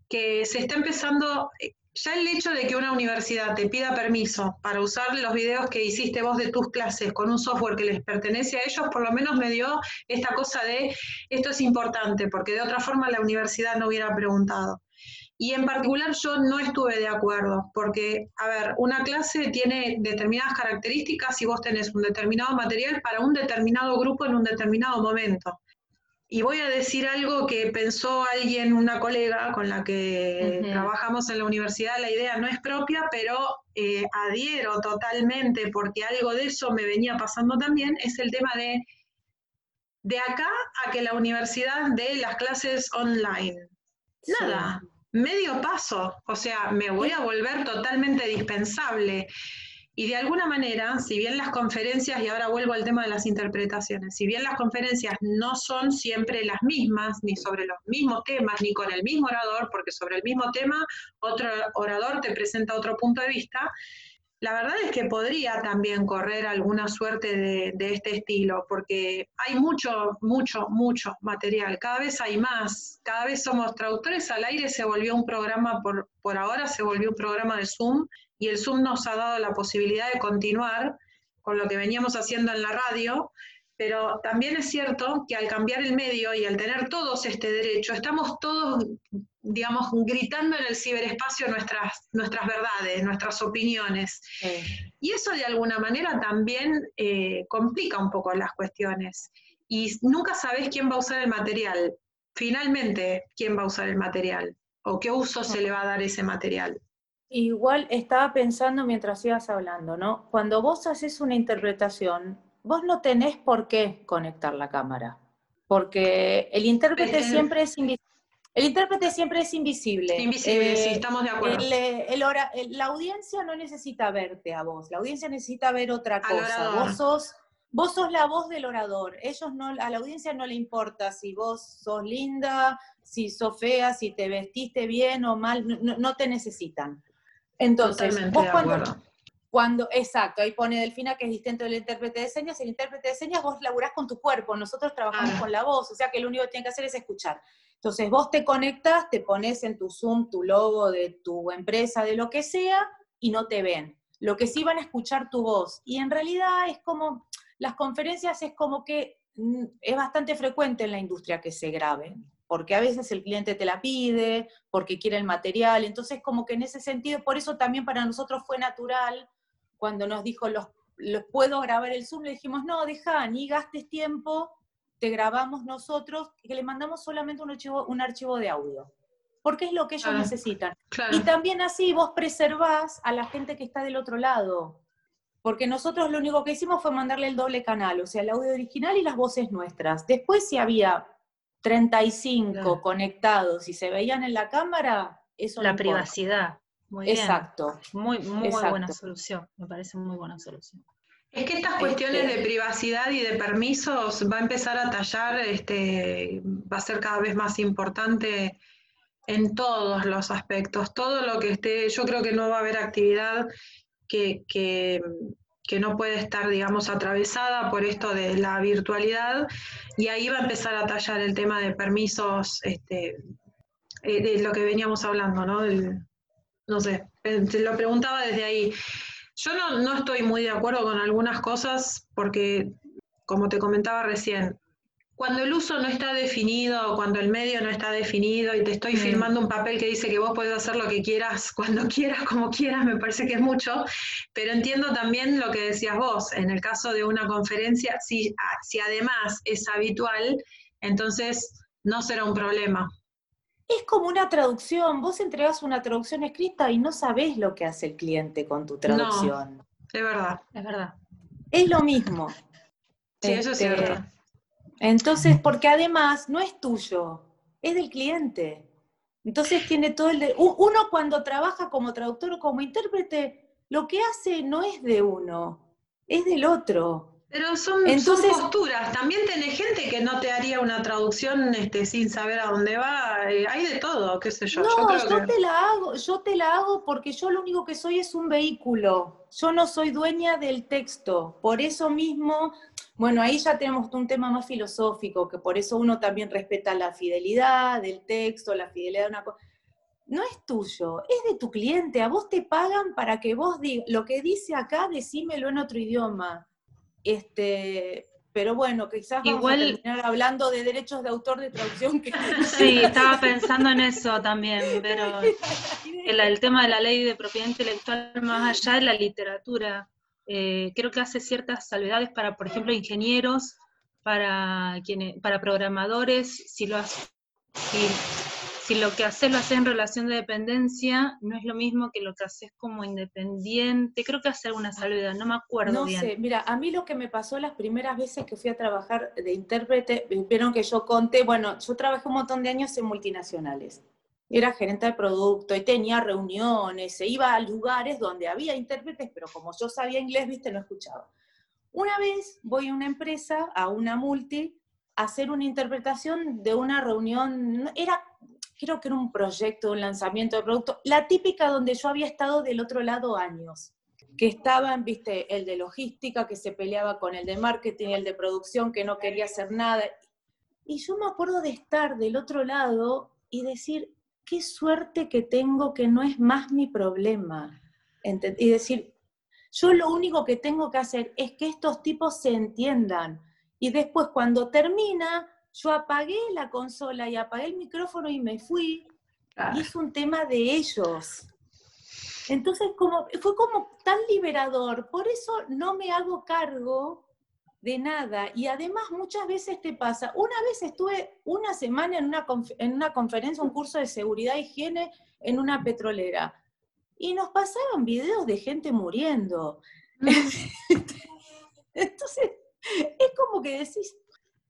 que se está empezando, ya el hecho de que una universidad te pida permiso para usar los videos que hiciste vos de tus clases con un software que les pertenece a ellos, por lo menos me dio esta cosa de esto es importante, porque de otra forma la universidad no hubiera preguntado. Y en particular yo no estuve de acuerdo, porque, a ver, una clase tiene determinadas características y vos tenés un determinado material para un determinado grupo en un determinado momento. Y voy a decir algo que pensó alguien, una colega con la que trabajamos en la universidad, la idea no es propia, pero eh, adhiero totalmente porque algo de eso me venía pasando también, es el tema de de acá a que la universidad dé las clases online. Nada, medio paso, o sea, me voy a volver totalmente dispensable. Y de alguna manera, si bien las conferencias, y ahora vuelvo al tema de las interpretaciones, si bien las conferencias no son siempre las mismas, ni sobre los mismos temas, ni con el mismo orador, porque sobre el mismo tema otro orador te presenta otro punto de vista, la verdad es que podría también correr alguna suerte de, este estilo, porque hay mucho, mucho, mucho material, cada vez hay más, cada vez somos traductores al aire, se volvió un programa, por, por ahora se volvió un programa de Zoom, y el Zoom nos ha dado la posibilidad de continuar con lo que veníamos haciendo en la radio, pero también es cierto que al cambiar el medio y al tener todos este derecho, estamos todos digamos, gritando en el ciberespacio nuestras, nuestras verdades, nuestras opiniones. Y eso de alguna manera también eh, complica un poco las cuestiones. Y nunca sabes quién va a usar el material. Finalmente, quién va a usar el material o qué uso se le va a dar ese material. Igual estaba pensando mientras ibas hablando, ¿no? Cuando vos haces una interpretación, vos no tenés por qué conectar la cámara, porque el intérprete siempre es invisible el intérprete siempre es invisible. Invisible, sí, eh, estamos de acuerdo. la audiencia no necesita verte a vos, la audiencia necesita ver otra cosa. Vos sos, vos sos la voz del orador. Ellos no, a la audiencia no le importa si vos sos linda, si sos fea, si te vestiste bien o mal, no, te necesitan. Entonces, vos cuando, cuando, exacto, ahí pone Delfina que es distinto del intérprete de señas, el intérprete de señas vos laburás con tu cuerpo, nosotros trabajamos ah. con la voz, o sea que lo único que tienen que hacer es escuchar. Entonces vos te conectas, te pones en tu Zoom tu logo de tu empresa, de lo que sea, y no te ven. Lo que sí van a escuchar tu voz. Y en realidad es como, las conferencias es como que mm, es bastante frecuente en la industria que se graben, porque a veces el cliente te la pide, porque quiere el material, entonces como que en ese sentido, por eso también para nosotros fue natural cuando nos dijo, los, los puedo grabar el Zoom, le dijimos, no, deja, ni gastes tiempo, te grabamos nosotros, que le mandamos solamente un archivo, un archivo de audio, porque es lo que ellos ah, necesitan. Y también así vos preservás a la gente que está del otro lado, porque nosotros lo único que hicimos fue mandarle el doble canal, o sea, el audio original y las voces nuestras. Después si había 35 conectados y se veían en la cámara, eso La privacidad. Muy Exacto. Muy, muy buena solución, me parece muy buena solución. Es que estas cuestiones de privacidad y de permisos va a empezar a tallar, este, va a ser cada vez más importante en todos los aspectos. Todo lo que esté, yo creo que no va a haber actividad que, que, no puede estar, digamos, atravesada por esto de la virtualidad y ahí va a empezar a tallar el tema de permisos, este, eh, de lo que veníamos hablando, ¿no? no sé, te lo preguntaba desde ahí. Yo no, estoy muy de acuerdo con algunas cosas porque, como te comentaba recién, cuando el uso no está definido, cuando el medio no está definido y te estoy Mm. firmando un papel que dice que vos podés hacer lo que quieras, cuando quieras, como quieras, me parece que es mucho, pero entiendo también lo que decías vos, en el caso de una conferencia, si, ah, si además es habitual, entonces no será un problema. Es como una traducción. Vos entregas una traducción escrita y no sabés lo que hace el cliente con tu traducción. Es verdad. Es verdad. Es lo mismo. Sí, eso es Este, cierto. Entonces, porque además no es tuyo, es del cliente. Entonces tiene todo el... de- Uno cuando trabaja como traductor o como intérprete, lo que hace no es de uno, es del otro. Pero son, Entonces- son posturas. También tenés gente que no te haría una traducción este, sin saber a dónde va. eh, hay de todo, qué sé yo. yo No, creo yo que- te la hago, yo te la hago porque yo lo único que soy es un vehículo. Yo no soy dueña del texto. Por eso mismo, bueno, ahí ya tenemos un tema más filosófico, que por eso uno también respeta la fidelidad del texto, la fidelidad de una cosa. No es tuyo, es de tu cliente. A vos te pagan para que vos digas, lo que dice acá, decímelo en otro idioma. Este, pero bueno, quizás vamos Igual- a terminar hablando de derechos de autor de traducción. Que... Sí, estaba pensando en eso también, pero el, el tema de la ley de propiedad intelectual, más allá de la literatura, eh, creo que hace ciertas salvedades para, por ejemplo, ingenieros, para quienes, para programadores, si lo hace- si, si lo que haces lo haces en relación de dependencia, no es lo mismo que lo que haces como independiente. Creo que hace alguna salvedad, no me acuerdo No bien. sé, mira, a mí lo que me pasó las primeras veces que fui a trabajar de intérprete, vieron que yo conté, bueno, yo trabajé un montón de años en multinacionales. Era gerente de producto y tenía reuniones, se iba a lugares donde había intérpretes, pero como yo sabía inglés, viste, no escuchaba. Una vez voy a una empresa, a una multi, a hacer una interpretación de una reunión, era, creo que era un proyecto, un lanzamiento de producto, la típica donde yo había estado del otro lado años que estaban, viste, el de logística que se peleaba con el de marketing, el de producción que no quería hacer nada. Y yo me acuerdo de estar del otro lado y decir, qué suerte que tengo que no es más mi problema. Y decir, yo lo único que tengo que hacer es que estos tipos se entiendan. Y después cuando termina, yo apagué la consola y apagué el micrófono y me fui. Y es un tema de ellos. Entonces, como, fue como tan liberador, por eso no me hago cargo de nada. Y además muchas veces te pasa, una vez estuve una semana en una, en una conferencia, un curso de seguridad e higiene en una petrolera, y nos pasaban videos de gente muriendo. Entonces, es como que decís,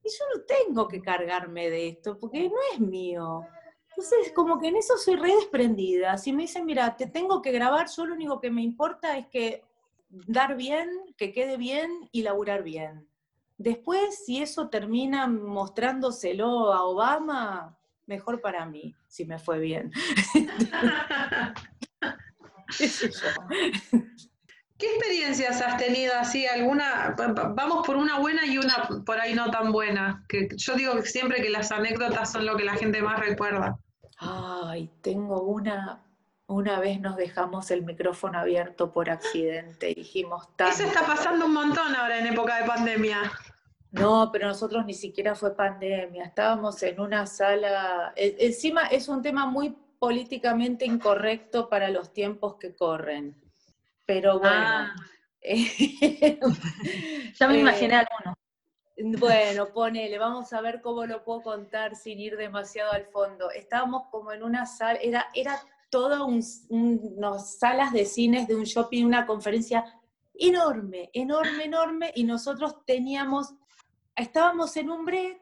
yo no tengo que cargarme de esto, porque no es mío. Entonces, como que en eso soy re desprendida. Si me dicen, mira, te tengo que grabar, yo lo único que me importa es que dar bien, que quede bien y laburar bien. Después, si eso termina mostrándoselo a Obama, mejor para mí, si me fue bien. ¿Qué experiencias has tenido así? ¿Alguna? va- va- Vamos por una buena y una por ahí no tan buena. Que yo digo siempre que las anécdotas son lo que la gente más recuerda. Ay, tengo una. Una vez nos dejamos el micrófono abierto por accidente, dijimos tanto. Eso está pasando un montón ahora en época de pandemia. No, pero nosotros ni siquiera fue pandemia, estábamos en una sala, e- encima es un tema muy políticamente incorrecto para los tiempos que corren, pero bueno. Ah. eh, Ya me eh, imaginé alguno. Bueno, ponele, vamos a ver cómo lo puedo contar sin ir demasiado al fondo. Estábamos como en una sala, era, era toda un, un- unas salas de cines de un shopping, una conferencia enorme, enorme, enorme, y nosotros teníamos, estábamos en un break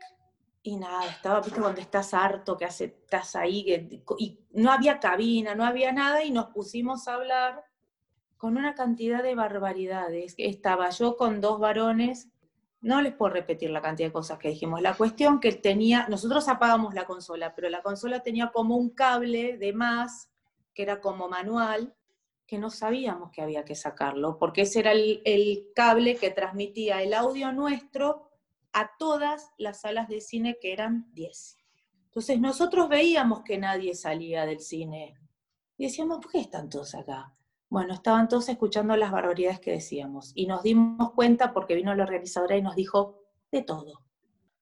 y nada, estaba, viste, cuando estás harto, que hace, estás ahí, que- y no había cabina, no había nada, y nos pusimos a hablar con una cantidad de barbaridades. Estaba yo con dos varones, no les puedo repetir la cantidad de cosas que dijimos. La cuestión que tenía, nosotros apagamos la consola, pero la consola tenía como un cable de más, que era como manual, que no sabíamos que había que sacarlo, porque ese era el, el cable que transmitía el audio nuestro a todas las salas de cine, que eran 10. Entonces nosotros veíamos que nadie salía del cine. Y decíamos, ¿por qué están todos acá? Bueno, estaban todos escuchando las barbaridades que decíamos. Y nos dimos cuenta porque vino la organizadora y nos dijo de todo.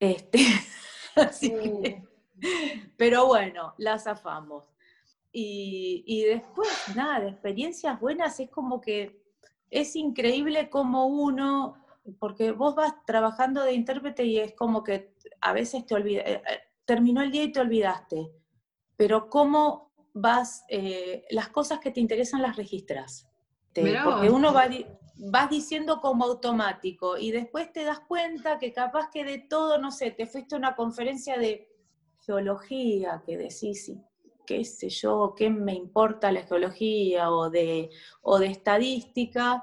Este, así que, pero bueno, las zafamos. Y, y después, nada, de experiencias buenas es como que es increíble como uno, porque vos vas trabajando de intérprete y es como que a veces te olvidas, eh, eh, terminó el día y te olvidaste, pero cómo vas, eh, las cosas que te interesan las registras. porque uno va, vas diciendo como automático y después te das cuenta que capaz que de todo, no sé, te fuiste a una conferencia de geología que decís, qué sé yo, qué me importa la geología o de, o de estadística,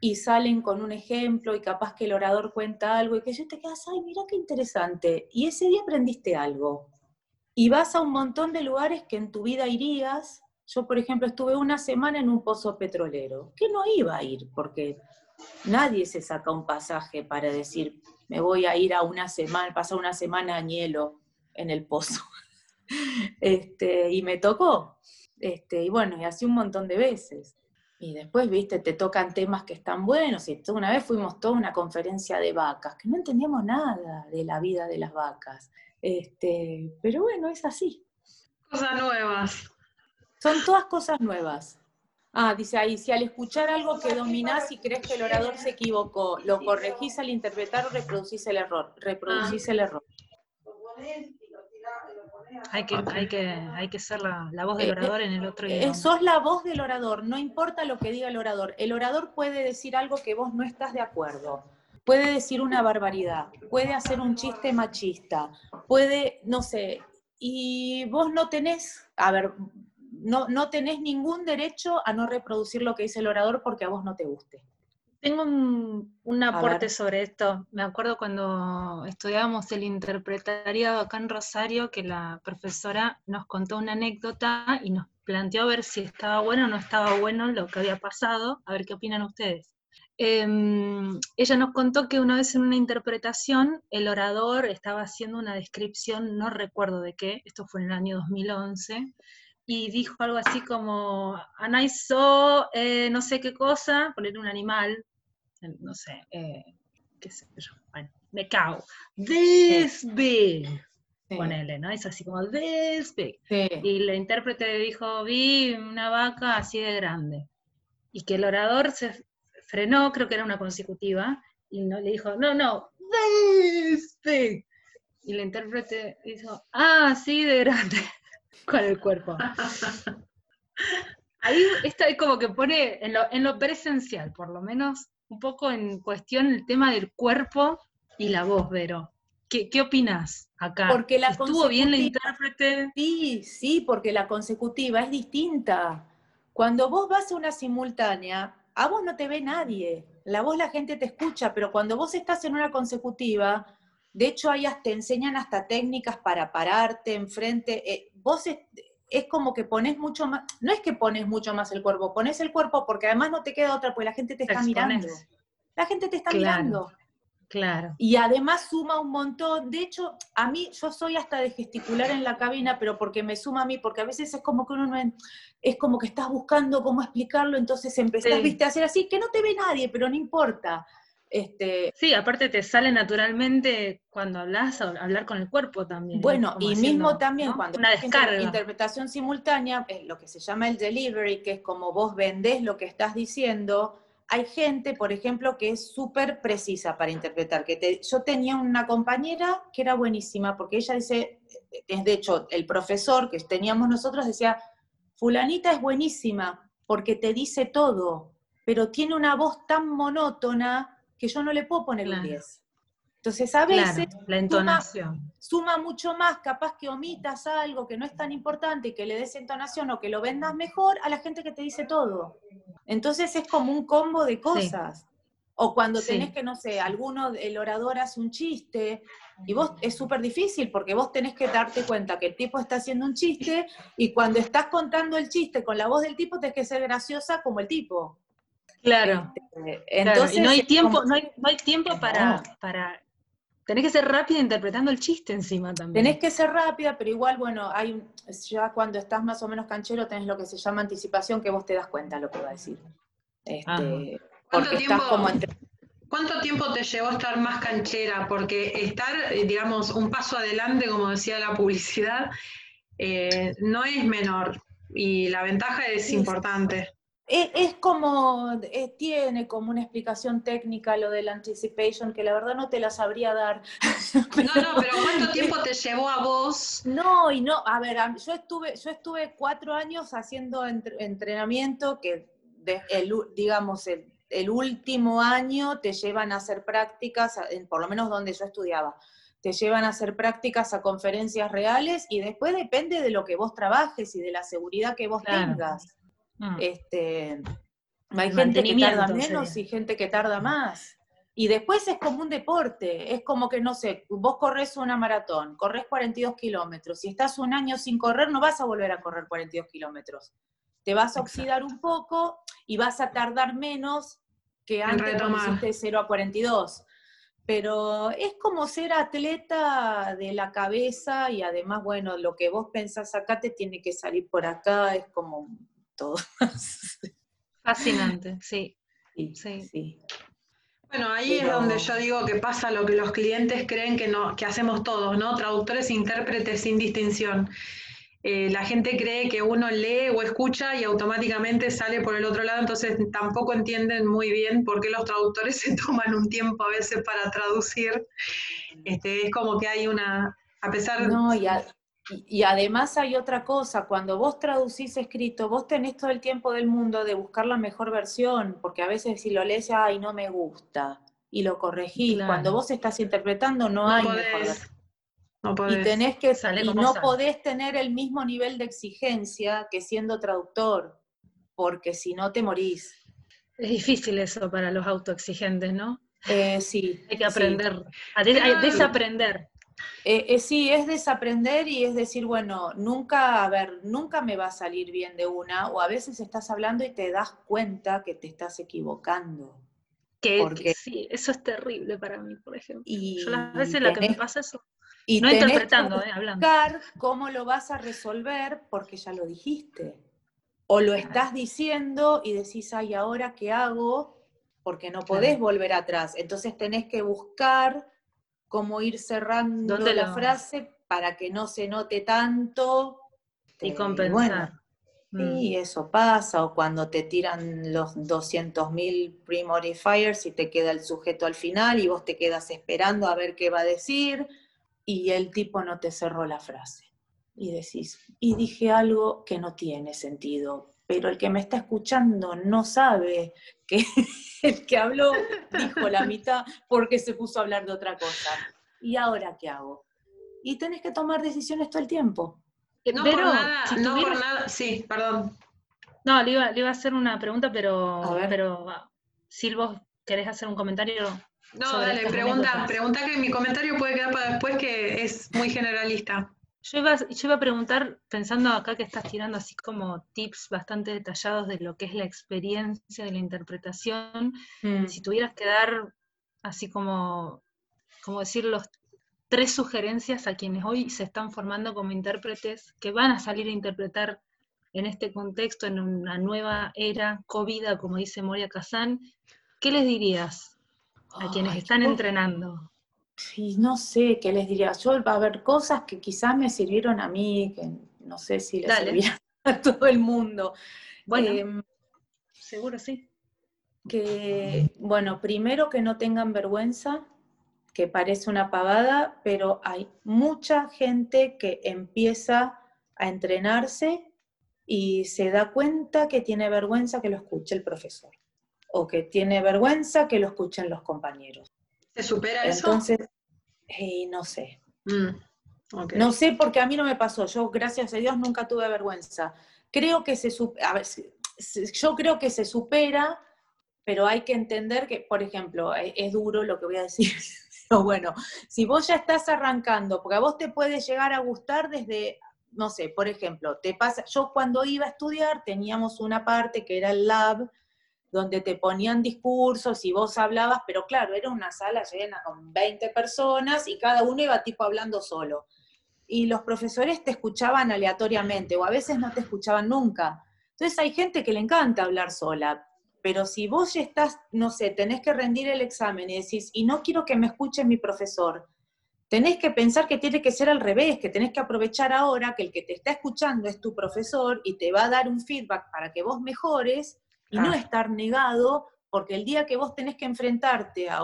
y salen con un ejemplo y capaz que el orador cuenta algo y que yo te quedas, ay, mira qué interesante. Y ese día aprendiste algo. Y vas a un montón de lugares que en tu vida irías. Yo, por ejemplo, estuve una semana en un pozo petrolero, que no iba a ir, porque nadie se saca un pasaje para decir, me voy a ir a una semana, pasar una semana en hielo en el pozo. este, y me tocó. Este, y bueno, y así un montón de veces. Y después, viste, te tocan temas que están buenos. Y una vez fuimos toda una conferencia de vacas, que no entendíamos nada de la vida de las vacas. Este, pero bueno, es así. Cosas nuevas. Son todas cosas nuevas. Ah, dice ahí, si al escuchar algo que dominás y crees que el orador se equivocó, lo corregís al interpretar o reproducís el error. Reproducís ah. el error. Hay que, hay que, hay que ser la, voz del eh, orador en el otro eh, idioma. Sos la voz del orador, no importa lo que diga el orador. El orador puede decir algo que vos no estás de acuerdo. Puede decir una barbaridad, puede hacer un chiste machista, puede, no sé, y vos no tenés, a ver, no, no tenés ningún derecho a no reproducir lo que dice el orador porque a vos no te guste. Tengo un, aporte sobre esto. Me acuerdo cuando estudiábamos el interpretariado acá en Rosario, que la profesora nos contó una anécdota y nos planteó a ver si estaba bueno o no estaba bueno lo que había pasado, a ver qué opinan ustedes. Em, ella nos contó que una vez en una interpretación el orador estaba haciendo una descripción, no recuerdo de qué, esto fue en el año 2011, y dijo algo así como, and I saw eh, no sé qué cosa, poner un animal, no sé, eh, qué sé yo, bueno, me cago, this big, ponele, ¿no? Es así como this big. Y el intérprete dijo, vi una vaca así de grande. Y que el orador se frenó, creo que era una consecutiva, y no, le dijo, no, no, this big. Y el intérprete dijo, ah, sí, de grande, con el cuerpo. Ahí está como que pone en lo, en lo presencial, por lo menos, un poco en cuestión el tema del cuerpo y la voz, Vero. ¿Qué, qué opinas acá? Porque la ¿Estuvo bien la intérprete? Sí, sí, porque la consecutiva es distinta. Cuando vos vas a una simultánea, a vos no te ve nadie. La voz la gente te escucha, pero cuando vos estás en una consecutiva, de hecho, ellas te enseñan hasta técnicas para pararte enfrente. Eh, vos es como que pones mucho más, no es que pones mucho más el cuerpo, pones el cuerpo porque además no te queda otra, porque la gente te está mirando. La gente te está mirando. Claro. Y además suma un montón. De hecho, a mí, yo soy hasta de gesticular en la cabina, pero porque me suma a mí, porque a veces es como que uno no, es como que estás buscando cómo explicarlo, entonces empezás, viste, a hacer así, que no te ve nadie, pero no importa. Este, sí, aparte te sale naturalmente cuando hablas, hablar con el cuerpo también. Bueno, y mismo también cuando una descarga. interpretación simultánea, es lo que se llama el delivery, que es como vos vendés lo que estás diciendo. Hay gente, por ejemplo, que es súper precisa para interpretar. Que yo tenía una compañera que era buenísima, porque ella dice, es de hecho el profesor que teníamos nosotros decía, fulanita es buenísima porque te dice todo, pero tiene una voz tan monótona que yo no le puedo poner un 10. Entonces, a veces la entonación. Suma, mucho más, capaz que omitas algo que no es tan importante y que le des entonación o que lo vendas mejor a la gente que te dice todo. Entonces es como un combo de cosas. O cuando tenés que, no sé, alguno, el orador hace un chiste, y vos es súper difícil porque vos tenés que darte cuenta que el tipo está haciendo un chiste, y cuando estás contando el chiste con la voz del tipo, tenés que ser graciosa como el tipo. Claro. Este, entonces, Y no hay tiempo, no, hay, no hay tiempo para, para Tenés que ser rápida interpretando el chiste encima también. Tenés que ser rápida, pero igual, bueno, hay ya cuando estás más o menos canchero tenés lo que se llama anticipación, que vos te das cuenta lo que va a decir. Este, porque estás como entre, ¿Cuánto tiempo te llevó estar más canchera? Porque estar, eh, digamos, un paso adelante, como decía la publicidad, eh, no es menor y la ventaja es importante. Es, como, eh, tiene como una explicación técnica lo del anticipation, que la verdad no te la sabría dar. No, no, pero ¿cuánto tiempo te llevó a vos? No, y no, a ver, yo estuve, yo estuve cuatro años haciendo entrenamiento que, el, digamos, el, el, último año te llevan a hacer prácticas, por lo menos donde yo estudiaba, te llevan a hacer prácticas a conferencias reales y después depende de lo que vos trabajes y de la seguridad que vos tengas. Mm. Este, hay gente que tarda menos y gente que tarda más. Y después es como un deporte, es como que, no sé, vos corres una maratón, corres 42 kilómetros, si estás un año sin correr, no vas a volver a correr 42 kilómetros. Te vas a oxidar un poco y vas a tardar menos que antes hiciste 0 a 42. Pero es como ser atleta de la cabeza y además, bueno, lo que vos pensás acá te tiene que salir por acá, es como todo. Fascinante, sí. Sí, Bueno, ahí es donde yo digo que pasa lo que los clientes creen que, no, que hacemos todos, ¿no? Traductores e intérpretes sin distinción. Eh, la gente cree que uno lee o escucha y automáticamente sale por el otro lado, entonces tampoco entienden muy bien por qué los traductores se toman un tiempo a veces para traducir. Este, es como que hay una, a pesar... No, y, y, además hay otra cosa, cuando vos traducís escrito, vos tenés todo el tiempo del mundo de buscar la mejor versión, porque a veces si lo lees, ay, no me gusta, y lo corregís. Cuando vos estás interpretando no, hay mejor no podés. Y tenés que, y no podés tener el mismo nivel de exigencia que siendo traductor, porque si no te morís. Es difícil eso para los autoexigentes, ¿no? Eh, sí. Hay que aprender, a desaprender. Eh, eh, sí, es desaprender y es decir, bueno, nunca, a ver, nunca me va a salir bien de una, o a veces estás hablando y te das cuenta que te estás equivocando. Que, sí, eso es terrible para mí, por ejemplo. Y Yo las veces lo que me pasa eso, y no interpretando, eh, hablando. cómo lo vas a resolver porque ya lo dijiste. O lo estás diciendo y decís, ay, ¿ahora qué hago? Porque no podés volver atrás. Entonces tenés que buscar cómo ir cerrando la frase para que no se note tanto. Y compensar. Y mm. eso pasa, o cuando te tiran los 200.000 pre-modifiers y te queda el sujeto al final y vos te quedas esperando a ver qué va a decir y el tipo no te cerró la frase. Y decís, y dije algo que no tiene sentido, pero el que me está escuchando no sabe que el que habló dijo la mitad porque se puso a hablar de otra cosa. ¿Y ahora qué hago? Y tenés que tomar decisiones todo el tiempo. No pero, por nada, no por nada, sí, perdón. No, le iba, a hacer una pregunta, pero, pero si vos querés hacer un comentario. No, dale, pregunta, pregunta que mi comentario puede quedar para después, que es muy generalista. Yo iba, yo iba a preguntar, pensando acá que estás tirando así como tips bastante detallados de lo que es la experiencia de la interpretación, mm. si tuvieras que dar así como, como decir los tres sugerencias a quienes hoy se están formando como intérpretes, que van a salir a interpretar en este contexto, en una nueva era COVID, como dice Moria Kazan, ¿qué les dirías a quienes están entrenando? Sí, no sé qué les diría. Yo va a haber cosas que quizás me sirvieron a mí, que no sé si les sirvieron a todo el mundo. Bueno, em, seguro sí. Que, bueno, primero que no tengan vergüenza, que parece una pavada, pero hay mucha gente que empieza a entrenarse y se da cuenta que tiene vergüenza que lo escuche el profesor o que tiene vergüenza que lo escuchen los compañeros. ¿Se supera eso? Entonces, eh, no sé. Mm, no sé porque a mí no me pasó. Yo, gracias a Dios, nunca tuve vergüenza. Creo que se a yo creo que se supera, pero hay que entender que, por ejemplo, e, es, duro lo que voy a decir. pero bueno, si vos ya estás arrancando, porque a vos te puede llegar a gustar desde, no sé, por ejemplo, te pasa, yo cuando iba a estudiar teníamos una parte que era el lab, donde te ponían discursos y vos hablabas, pero claro, era una sala llena con 20 personas y cada uno iba tipo hablando solo. Y los profesores te escuchaban aleatoriamente o a veces no te escuchaban nunca. Entonces hay gente que le encanta hablar sola, pero si vos ya estás, no sé, tenés que rendir el examen y decís, y no quiero que me escuche mi profesor, tenés que pensar que tiene que ser al revés, que tenés que aprovechar ahora que el que te está escuchando es tu profesor y te va a dar un feedback para que vos mejores y no estar negado, porque el día que vos tenés que enfrentarte a,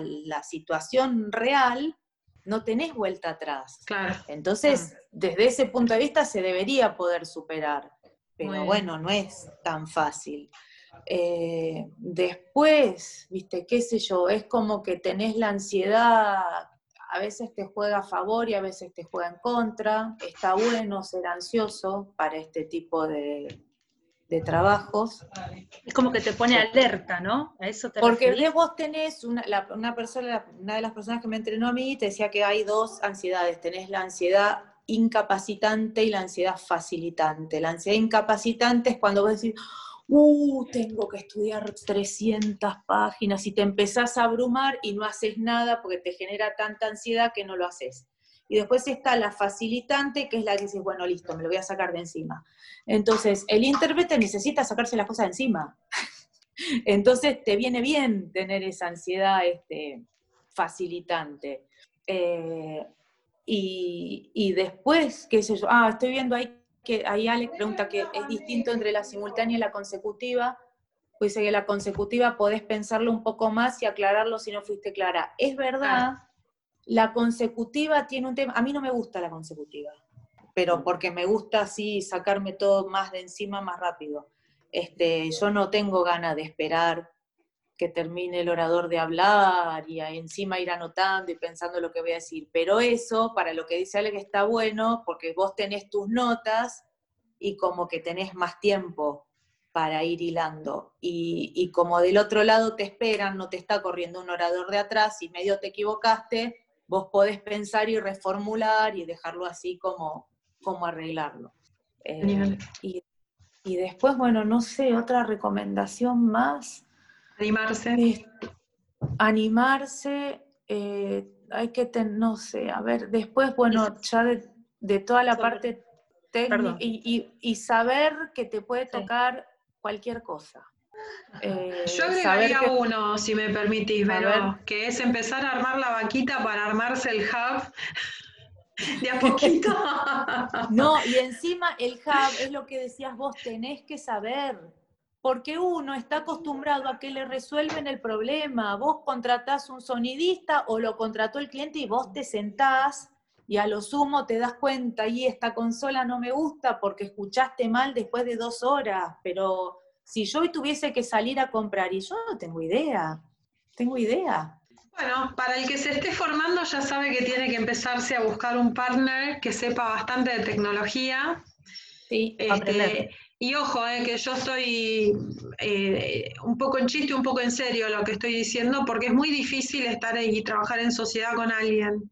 la situación real, no tenés vuelta atrás. Claro. Entonces, desde ese punto de vista se debería poder superar, pero bueno, no es tan fácil. Eh, después, viste, qué sé yo, es como que tenés la ansiedad a veces te juega a favor y a veces te juega en contra. Está bueno ser ansioso para este tipo de, trabajos. Es como que te pone alerta, ¿no? A eso te Porque vos tenés una, una persona, una de las personas que me entrenó a mí te decía que hay dos ansiedades. Tenés la ansiedad incapacitante y la ansiedad facilitante. La ansiedad incapacitante es cuando vos decís, uh, tengo que estudiar 300 páginas y te empezás a abrumar y no haces nada porque te genera tanta ansiedad que no lo haces. Y después está la facilitante, que es la que dices, bueno, listo, me lo voy a sacar de encima. Entonces, el intérprete necesita sacarse las cosas de encima. Entonces, te viene bien tener esa ansiedad este, facilitante. Eh, y, después, qué sé yo, ah, estoy viendo ahí que ahí Alex pregunta que es distinto entre la simultánea y la consecutiva. Pues dice que la consecutiva podés pensarlo un poco más y aclararlo si no fuiste clara. Es verdad, la consecutiva tiene un tema, a mí no me gusta la consecutiva, pero porque me gusta así sacarme todo más de encima más rápido. Este, yo no tengo ganas de esperar que termine el orador de hablar y encima ir anotando y pensando lo que voy a decir. Pero eso, para lo que dice Ale, que está bueno, porque vos tenés tus notas y como que tenés más tiempo para ir hilando. Y, y como del otro lado te esperan, no te está corriendo un orador de atrás y medio te equivocaste, vos podés pensar y reformular y dejarlo así como, como arreglarlo. Eh, y, y después, bueno, no sé, otra recomendación más Animarse. animarse, eh, hay que, tener, no sé, a ver, después, bueno, ya de, toda la parte técnica y, saber que te puede tocar cualquier cosa. Eh, Yo agregaría uno, si me permitís, pero que es empezar a armar la vaquita para armarse el hub de a poquito. no, y encima el hub es lo que decías vos, tenés que saber porque uno está acostumbrado a que le resuelven el problema. Vos contratás un sonidista o lo contrató el cliente y vos te sentás y a lo sumo te das cuenta, y esta consola no me gusta porque escuchaste mal después de dos horas, pero si yo hoy tuviese que salir a comprar, y yo no tengo idea, tengo idea. Bueno, para el que se esté formando ya sabe que tiene que empezarse a buscar un partner que sepa bastante de tecnología. Sí, este, y ojo, eh, que yo estoy eh, un poco en chiste, un poco en serio lo que estoy diciendo, porque es muy difícil estar ahí y trabajar en sociedad con alguien.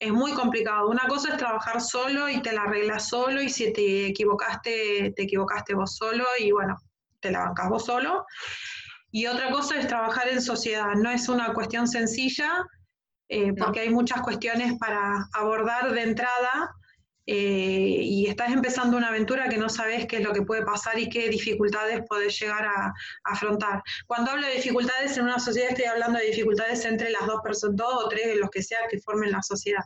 Es muy complicado. Una cosa es trabajar solo y te la arreglas solo y si te equivocaste, te equivocaste vos solo y bueno, te la bancas vos solo. Y otra cosa es trabajar en sociedad. No es una cuestión sencilla eh, porque hay muchas cuestiones para abordar de entrada eh, y estás empezando una aventura que no sabes qué es lo que puede pasar y qué dificultades puedes llegar a, afrontar. Cuando hablo de dificultades en una sociedad, estoy hablando de dificultades entre las dos personas, dos o tres, los que sea que formen la sociedad.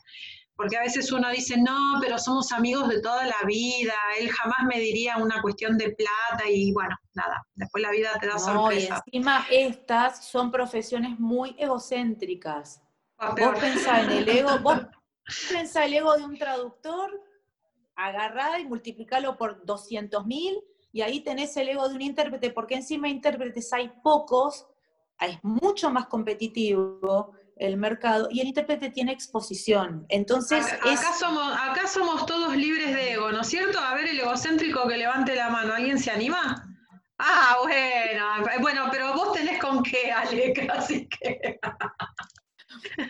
Porque a veces uno dice, no, pero somos amigos de toda la vida, él jamás me diría una cuestión de plata y bueno, nada, después la vida te da no, Y encima estas son profesiones muy egocéntricas. Vos pensás en el ego, vos pensás el ego de un traductor agarrá y multiplicarlo por 200.000 y ahí tenés el ego de un intérprete, porque encima de intérpretes hay pocos, es mucho más competitivo el mercado y el intérprete tiene exposición. Entonces, acá, somos, acá somos todos libres de ego, ¿no es cierto? A ver el egocéntrico que levante la mano, ¿alguien se anima? Ah, bueno, bueno, pero vos tenés con qué, Alec, así que...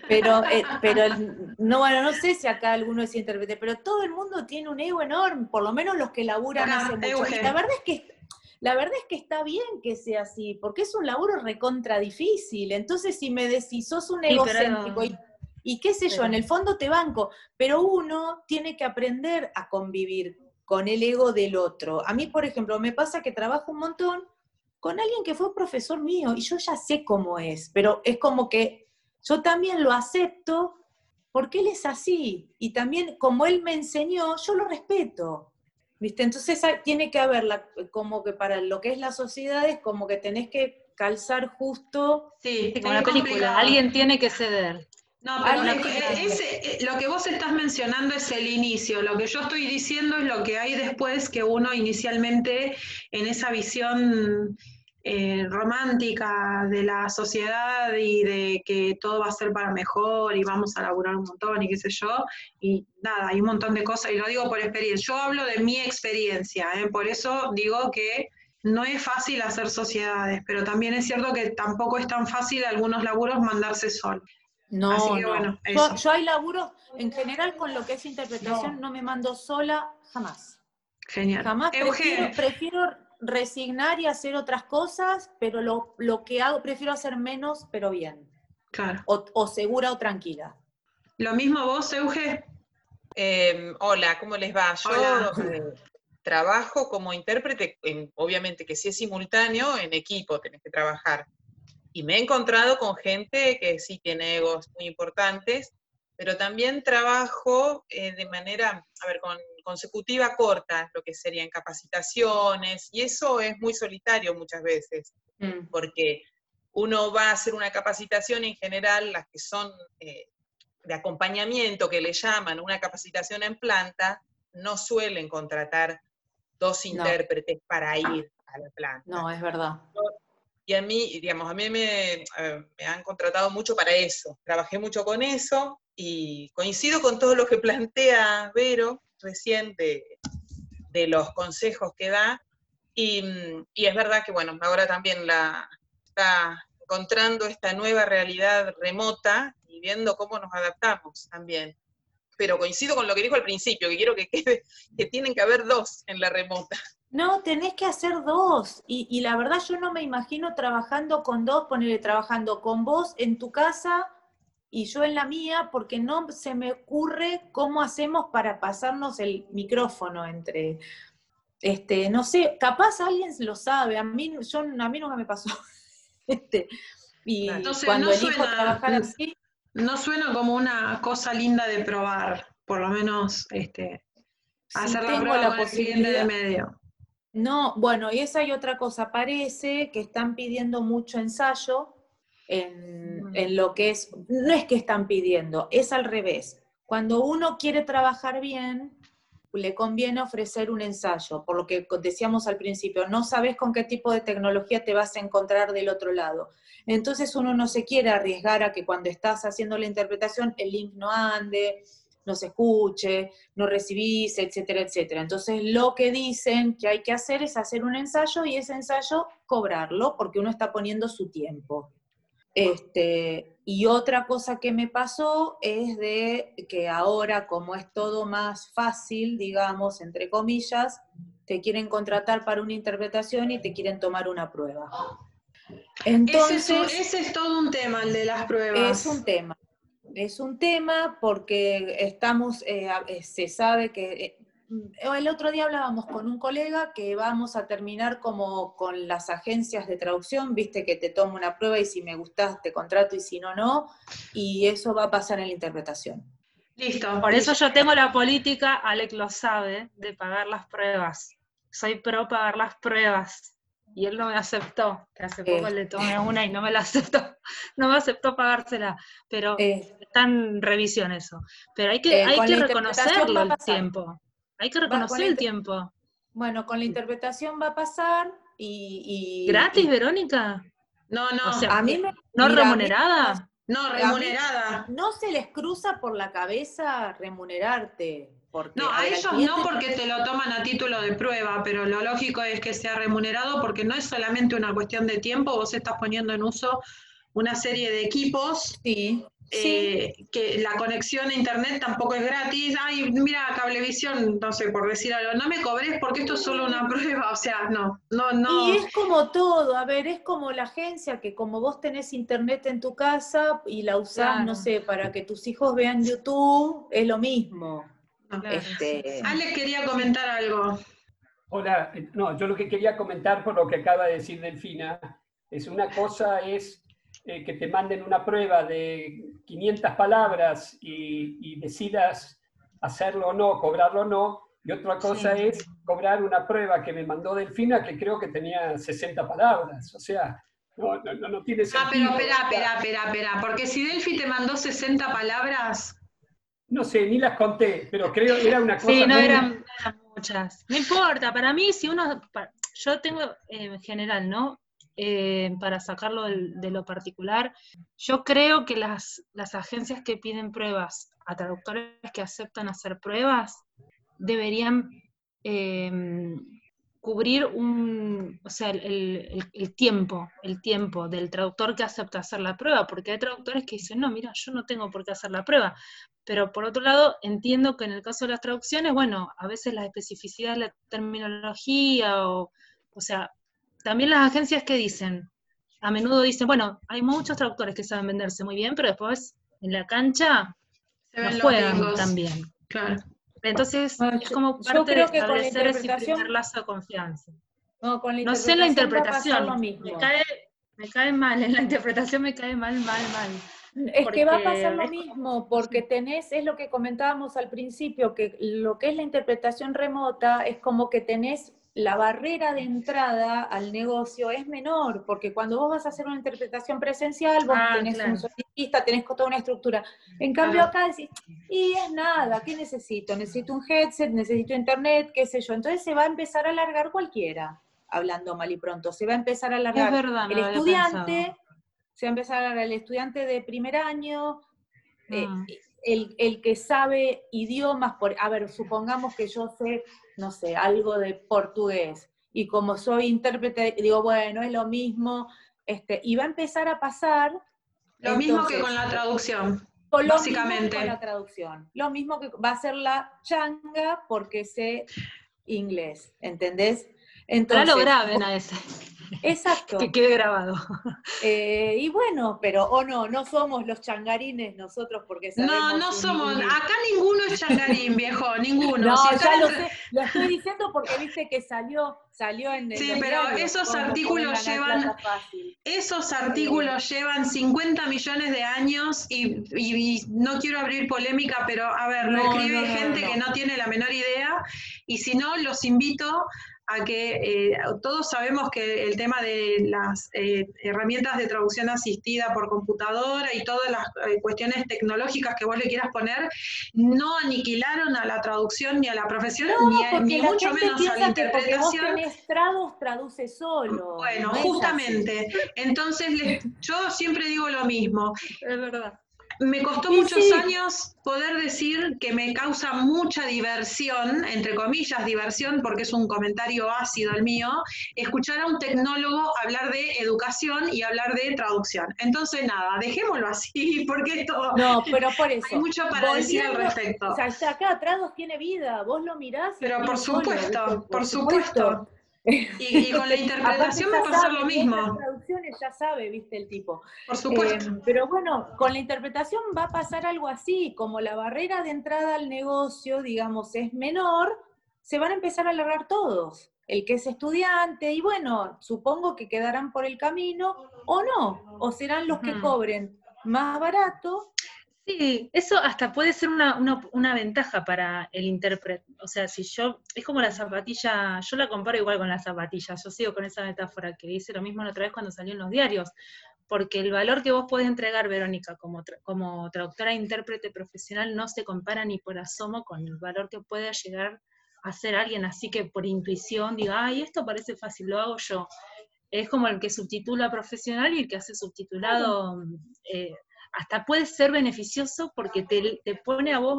Pero, eh, pero no, bueno, no sé si acá alguno es intérprete, pero todo el mundo tiene un ego enorme, por lo menos los que laburan hace mucho. Y la verdad es que la verdad es que está bien que sea así, porque es un laburo recontra difícil. Entonces, si me decís, sos un egocéntrico y, qué sé yo, en el fondo te banco, pero uno tiene que aprender a convivir con el ego del otro. A mí, por ejemplo, me pasa que trabajo un montón con alguien que fue profesor mío y yo ya sé cómo es, pero es como que yo también lo acepto porque él es así y también como él me enseñó, yo lo respeto. ¿Viste? Entonces tiene que haber, como que para lo que es la sociedad es como que tenés que calzar justo. Sí, como la película, alguien tiene que ceder. No, pero lo que, eh, lo que vos estás mencionando es el inicio. Lo que yo estoy diciendo es lo que hay después que uno inicialmente en esa visión eh, romántica de la sociedad y de que todo va a ser para mejor y vamos a laburar un montón y qué sé yo. Y nada, hay un montón de cosas y lo digo por experiencia. Yo hablo de mi experiencia, ¿eh? por eso digo que no es fácil hacer sociedades, pero también es cierto que tampoco es tan fácil algunos laburos mandarse sol. No, no. yo, hay laburos, en general con lo que es interpretación, no, me mando sola jamás. Genial. Jamás prefiero, resignar y hacer otras cosas, pero lo, que hago, prefiero hacer menos, pero bien. Claro. O, segura o tranquila. ¿Lo mismo vos, Euge? Em, hola, ¿cómo les va? Yo eh, trabajo como intérprete, obviamente que si es simultáneo, en equipo tenés que trabajar y me he encontrado con gente que sí tiene egos muy importantes, pero también trabajo eh, de manera, a ver, con consecutiva corta, lo que serían capacitaciones, y eso es muy solitario muchas veces, mm. porque uno va a hacer una capacitación en general, las que son eh, de acompañamiento, que le llaman una capacitación en planta, no suelen contratar dos intérpretes para ir a la planta. No, es verdad. Y a mí, digamos, a mí me, me, han contratado mucho para eso. Trabajé mucho con eso y coincido con todo lo que plantea Vero recién de, los consejos que da. Y, es verdad que, bueno, ahora también la está encontrando esta nueva realidad remota y viendo cómo nos adaptamos también. Pero coincido con lo que dijo al principio, que quiero que quede, que tienen que haber dos en la remota. No, tenés que hacer dos. Y, la verdad yo no me imagino trabajando con dos, ponerle trabajando con vos en tu casa y yo en la mía, porque no se me ocurre cómo hacemos para pasarnos el micrófono entre, este, no sé, capaz alguien lo sabe, a mí, yo, a mí nunca me pasó. este, y cuando elijo trabajar así. No suena como una cosa linda de probar, por lo menos este, hacer la prueba la posibilidad de medio. No, bueno, y esa y otra cosa, parece que están pidiendo mucho ensayo en, en, lo que es, no es que están pidiendo, es al revés. Cuando uno quiere trabajar bien, le conviene ofrecer un ensayo, por lo que decíamos al principio, no sabes con qué tipo de tecnología te vas a encontrar del otro lado. Entonces uno no se quiere arriesgar a que cuando estás haciendo la interpretación el link no ande, no se escuche, no recibís, etcétera, etcétera. Entonces lo que dicen que hay que hacer es hacer un ensayo y ese ensayo cobrarlo porque uno está poniendo su tiempo. Este, y otra cosa que me pasó es de que ahora, como es todo más fácil, digamos, entre comillas, te quieren contratar para una interpretación y te quieren tomar una prueba. Entonces, ese es todo un tema, el de las pruebas. Es un tema es un tema porque estamos, eh, eh, se sabe que, eh, el otro día hablábamos con un colega que vamos a terminar como con las agencias de traducción, viste que te tomo una prueba y si me gustas te contrato y si no, no, y eso va a pasar en la interpretación. Listo. Por eso yo tengo la política, Alec lo sabe, de pagar las pruebas. Soy pro pagar las pruebas y él no me aceptó, que hace poco le tomé una y no me la aceptó, no me aceptó pagársela, pero eh, está en revisión eso. Pero hay que, eh, hay que reconocerlo el tiempo, hay que reconocer el tiempo. Bueno, con la interpretación va a pasar y... ¿Gratis, Verónica? No, no, a mí ¿no remunerada? no, remunerada. no se les cruza por la cabeza remunerarte no, a, ellos no porque te lo toman a título de prueba, pero lo lógico es que sea remunerado porque no es solamente una cuestión de tiempo, vos estás poniendo en uso una serie de equipos. Sí. Eh, que la conexión a internet tampoco es gratis. Ay, mira, Cablevisión, no sé, por decir algo, no me cobres porque esto es solo una prueba, o sea, no, no, no. Y es como todo, a ver, es como la agencia que como vos tenés internet en tu casa y la usás, no sé, para que tus hijos vean YouTube, es lo mismo. Este... Ale quería comentar algo. Hola, no, yo lo que quería comentar por lo que acaba de decir Delfina, es una cosa es eh, que te manden una prueba de 500 palabras y, decidas hacerlo o no, cobrarlo o no, y otra cosa es cobrar una prueba que me mandó Delfina que creo que tenía 60 palabras, o sea, no, no, no tiene sentido. Ah, pero espera, espera, espera, espera, porque si Delfi te mandó 60 palabras... No sé, ni las conté, pero creo que era una cosa... Sí, no eran, muchas. No importa, para mí si uno... Yo tengo en general, ¿no? Eh, para sacarlo de, lo particular. Yo creo que las, las agencias que piden pruebas a traductores que aceptan hacer pruebas deberían eh, cubrir o sea, el, tiempo, el tiempo del traductor que acepta hacer la prueba, porque hay traductores que dicen, no, mira, yo no tengo por qué hacer la prueba. Pero por otro lado, entiendo que en el caso de las traducciones, bueno, a veces la especificidad de la terminología o, o sea, también las agencias que dicen, a menudo dicen, bueno, hay muchos traductores que saben venderse muy bien, pero después en la cancha no juegan también. Claro. Entonces, es como parte de establecer ese primer lazo de confianza. No, con no sé la interpretación. Me cae, me cae mal, en la interpretación me cae mal, mal, mal. Es que va a pasar lo mismo, porque tenés, es lo que comentábamos al principio, que lo que es la interpretación remota es como que tenés la barrera de entrada al negocio es menor, porque cuando vos vas a hacer una interpretación presencial, vos ah, tenés un solicitista, tenés toda una estructura. En cambio acá decís, y es nada, ¿qué necesito? Necesito un headset, necesito internet, qué sé yo. Entonces se va a empezar a alargar cualquiera, hablando mal y pronto. Se va a empezar a alargar el estudiante, se va a empezar a alargar el estudiante de primer año, eh, mm. El, el, que sabe idiomas, por, a ver, supongamos que yo sé no sé, algo de portugués. Y como soy intérprete, digo, bueno, es lo mismo. Este, y va a empezar a pasar. Lo mismo que con la traducción. Con básicamente. con la traducción. Lo mismo que va a ser la changa porque sé inglés, ¿entendés? Entonces, lo graben a ese. Exacto. que quede grabado. Eh, y bueno, pero o no, no somos los changarines nosotros porque No, no somos, acá ninguno es changarín, viejo, ninguno. No, ya lo sé, lo estoy diciendo porque viste que salió, salió en el Sí, pero esos artículos llevan, esos artículos llevan 50 millones de años y, no quiero abrir polémica, pero a ver, lo escribe gente que no tiene la menor idea, y si no, los invito a que eh, todos sabemos que el tema de las eh, herramientas de traducción asistida por computadora y todas las eh, cuestiones tecnológicas que vos le quieras poner no aniquilaron a la traducción ni a la profesión, ni, mucho menos a la interpretación. Que vos traduce solo. Bueno, justamente. Entonces, yo siempre digo lo mismo. Es verdad me costó muchos años poder decir que me causa mucha diversión, entre comillas diversión, porque es un comentario ácido el mío, escuchar a un tecnólogo hablar de educación y hablar de traducción. Entonces, nada, dejémoslo así, porque esto... No, pero por eso. Hay mucho para decir al respecto. O sea, acá Trados tiene vida, vos lo mirás. pero por supuesto, por, supuesto. Y, con la interpretación va a pasar lo mismo. Las traducciones ya sabe, viste el tipo. Por supuesto. Eh, pero bueno, con la interpretación va a pasar algo así, como la barrera de entrada al negocio, digamos, es menor, se van a empezar a alargar todos. El que es estudiante, y bueno, supongo que quedarán por el camino, o no, o serán los que cobren más barato Sí, eso hasta puede ser una, ventaja para el intérprete. O sea, si yo, es como la zapatilla, yo la comparo igual con la zapatilla, yo sigo con esa metáfora que hice lo mismo la otra vez cuando salió en los diarios, porque el valor que vos podés entregar, Verónica, como, como traductora e intérprete profesional no se compara ni por asomo con el valor que puede llegar a ser alguien así que por intuición diga, ay, esto parece fácil, lo hago yo. Es como el que subtitula profesional y el que hace subtitulado eh, hasta puede ser beneficioso porque te, te pone a vos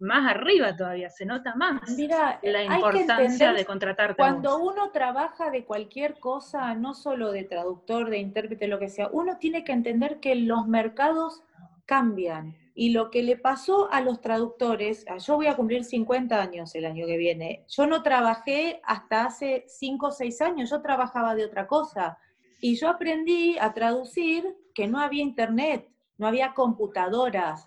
más arriba todavía, se nota más Mira, la importancia de contratarte. Cuando uno trabaja de cualquier cosa, no solo de traductor, de intérprete, lo que sea, uno tiene que entender que los mercados cambian. Y lo que le pasó a los traductores, ah, yo voy a cumplir 50 años el año que viene, yo no trabajé hasta hace 5 o 6 años, yo trabajaba de otra cosa. Y yo aprendí a traducir que no había internet, no había computadoras,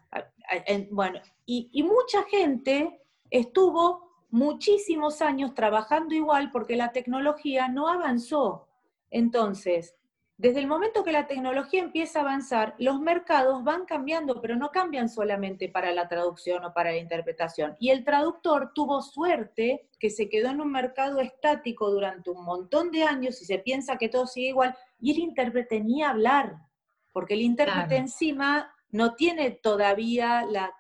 bueno, y, mucha gente estuvo muchísimos años trabajando igual porque la tecnología no avanzó. Entonces, desde el momento que la tecnología empieza a avanzar, los mercados van cambiando, pero no cambian solamente para la traducción o para la interpretación. Y el traductor tuvo suerte que se quedó en un mercado estático durante un montón de años y se piensa que todo sigue igual, y el intérprete ni hablar, porque el intérprete encima no tiene todavía la,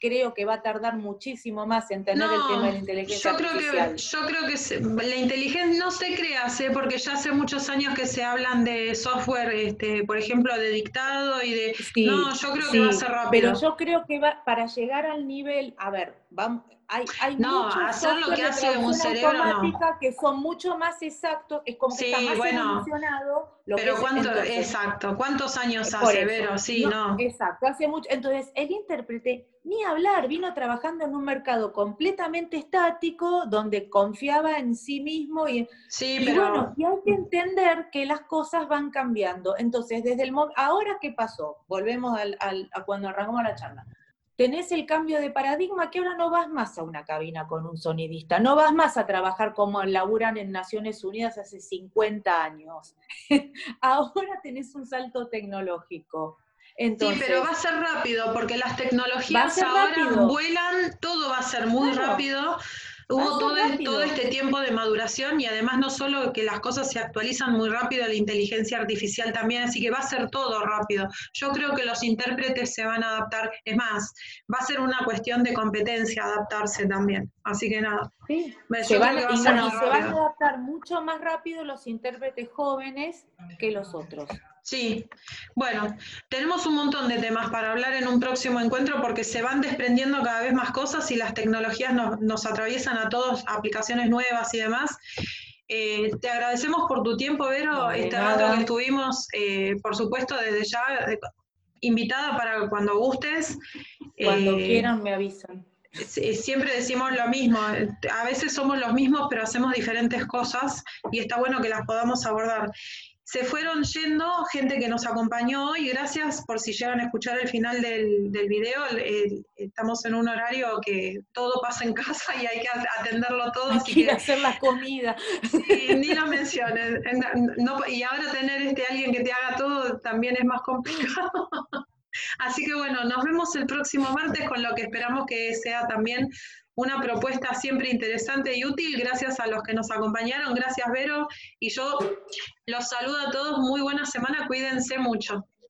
creo que va a tardar muchísimo más en tener el tema de la inteligencia yo creo artificial. Que, yo creo que la inteligencia no se crea, porque ya hace muchos años que se hablan de software, este, por ejemplo, de dictado y de... no, yo creo que va a ser rápido. Pero yo creo que va, para llegar al nivel, a ver, vamos, hay, hay no, hacer lo que hace un cerebro no. que son mucho más exactos, es como que está más bueno, Lo pero cuánto, exacto, ¿cuántos años hace, Vero? Sí, no, Exacto, hace mucho. Entonces, el intérprete, ni hablar, vino trabajando en un mercado completamente estático, donde confiaba en sí mismo y, sí, pero... bueno, y hay que entender que las cosas van cambiando. Entonces, desde el ahora qué pasó? Volvemos al, al, a cuando arrancamos la charla tenés el cambio de paradigma que ahora no vas más a una cabina con un sonidista, no vas más a trabajar como laburan en Naciones Unidas hace 50 años. ahora tenés un salto tecnológico. Entonces, sí, pero va a ser rápido, porque las tecnologías ahora vuelan, todo va a ser muy rápido. Hubo todo, todo, este tiempo de maduración y además no solo que las cosas se actualizan muy rápido, la inteligencia artificial también, así que va a ser todo rápido. Yo creo que los intérpretes se van a adaptar, es más, va a ser una cuestión de competencia adaptarse también. Así que nada. Sí, se, van, y se van a adaptar mucho más rápido los intérpretes jóvenes que los otros. Sí, bueno, tenemos un montón de temas para hablar en un próximo encuentro porque se van desprendiendo cada vez más cosas y las tecnologías nos, atraviesan a todos, aplicaciones nuevas y demás. Eh, te agradecemos por tu tiempo, Vero, este rato que estuvimos, eh, por supuesto, desde ya, invitada para cuando gustes. Cuando eh, quieran me avisan. Siempre decimos lo mismo, a veces somos los mismos, pero hacemos diferentes cosas y está bueno que las podamos abordar se fueron yendo gente que nos acompañó y gracias por si llegan a escuchar el final del, del video. estamos en un horario que todo pasa en casa y hay que atenderlo todo. Hay que ir a hacer la comida. Sí, ni lo menciones. y ahora tener este alguien que te haga todo también es más complicado. Así que bueno, nos vemos el próximo martes con lo que esperamos que sea también una propuesta siempre interesante y útil. Gracias a los que nos acompañaron. Gracias, Vero. Y yo los saludo a todos. Muy buena semana. Cuídense mucho.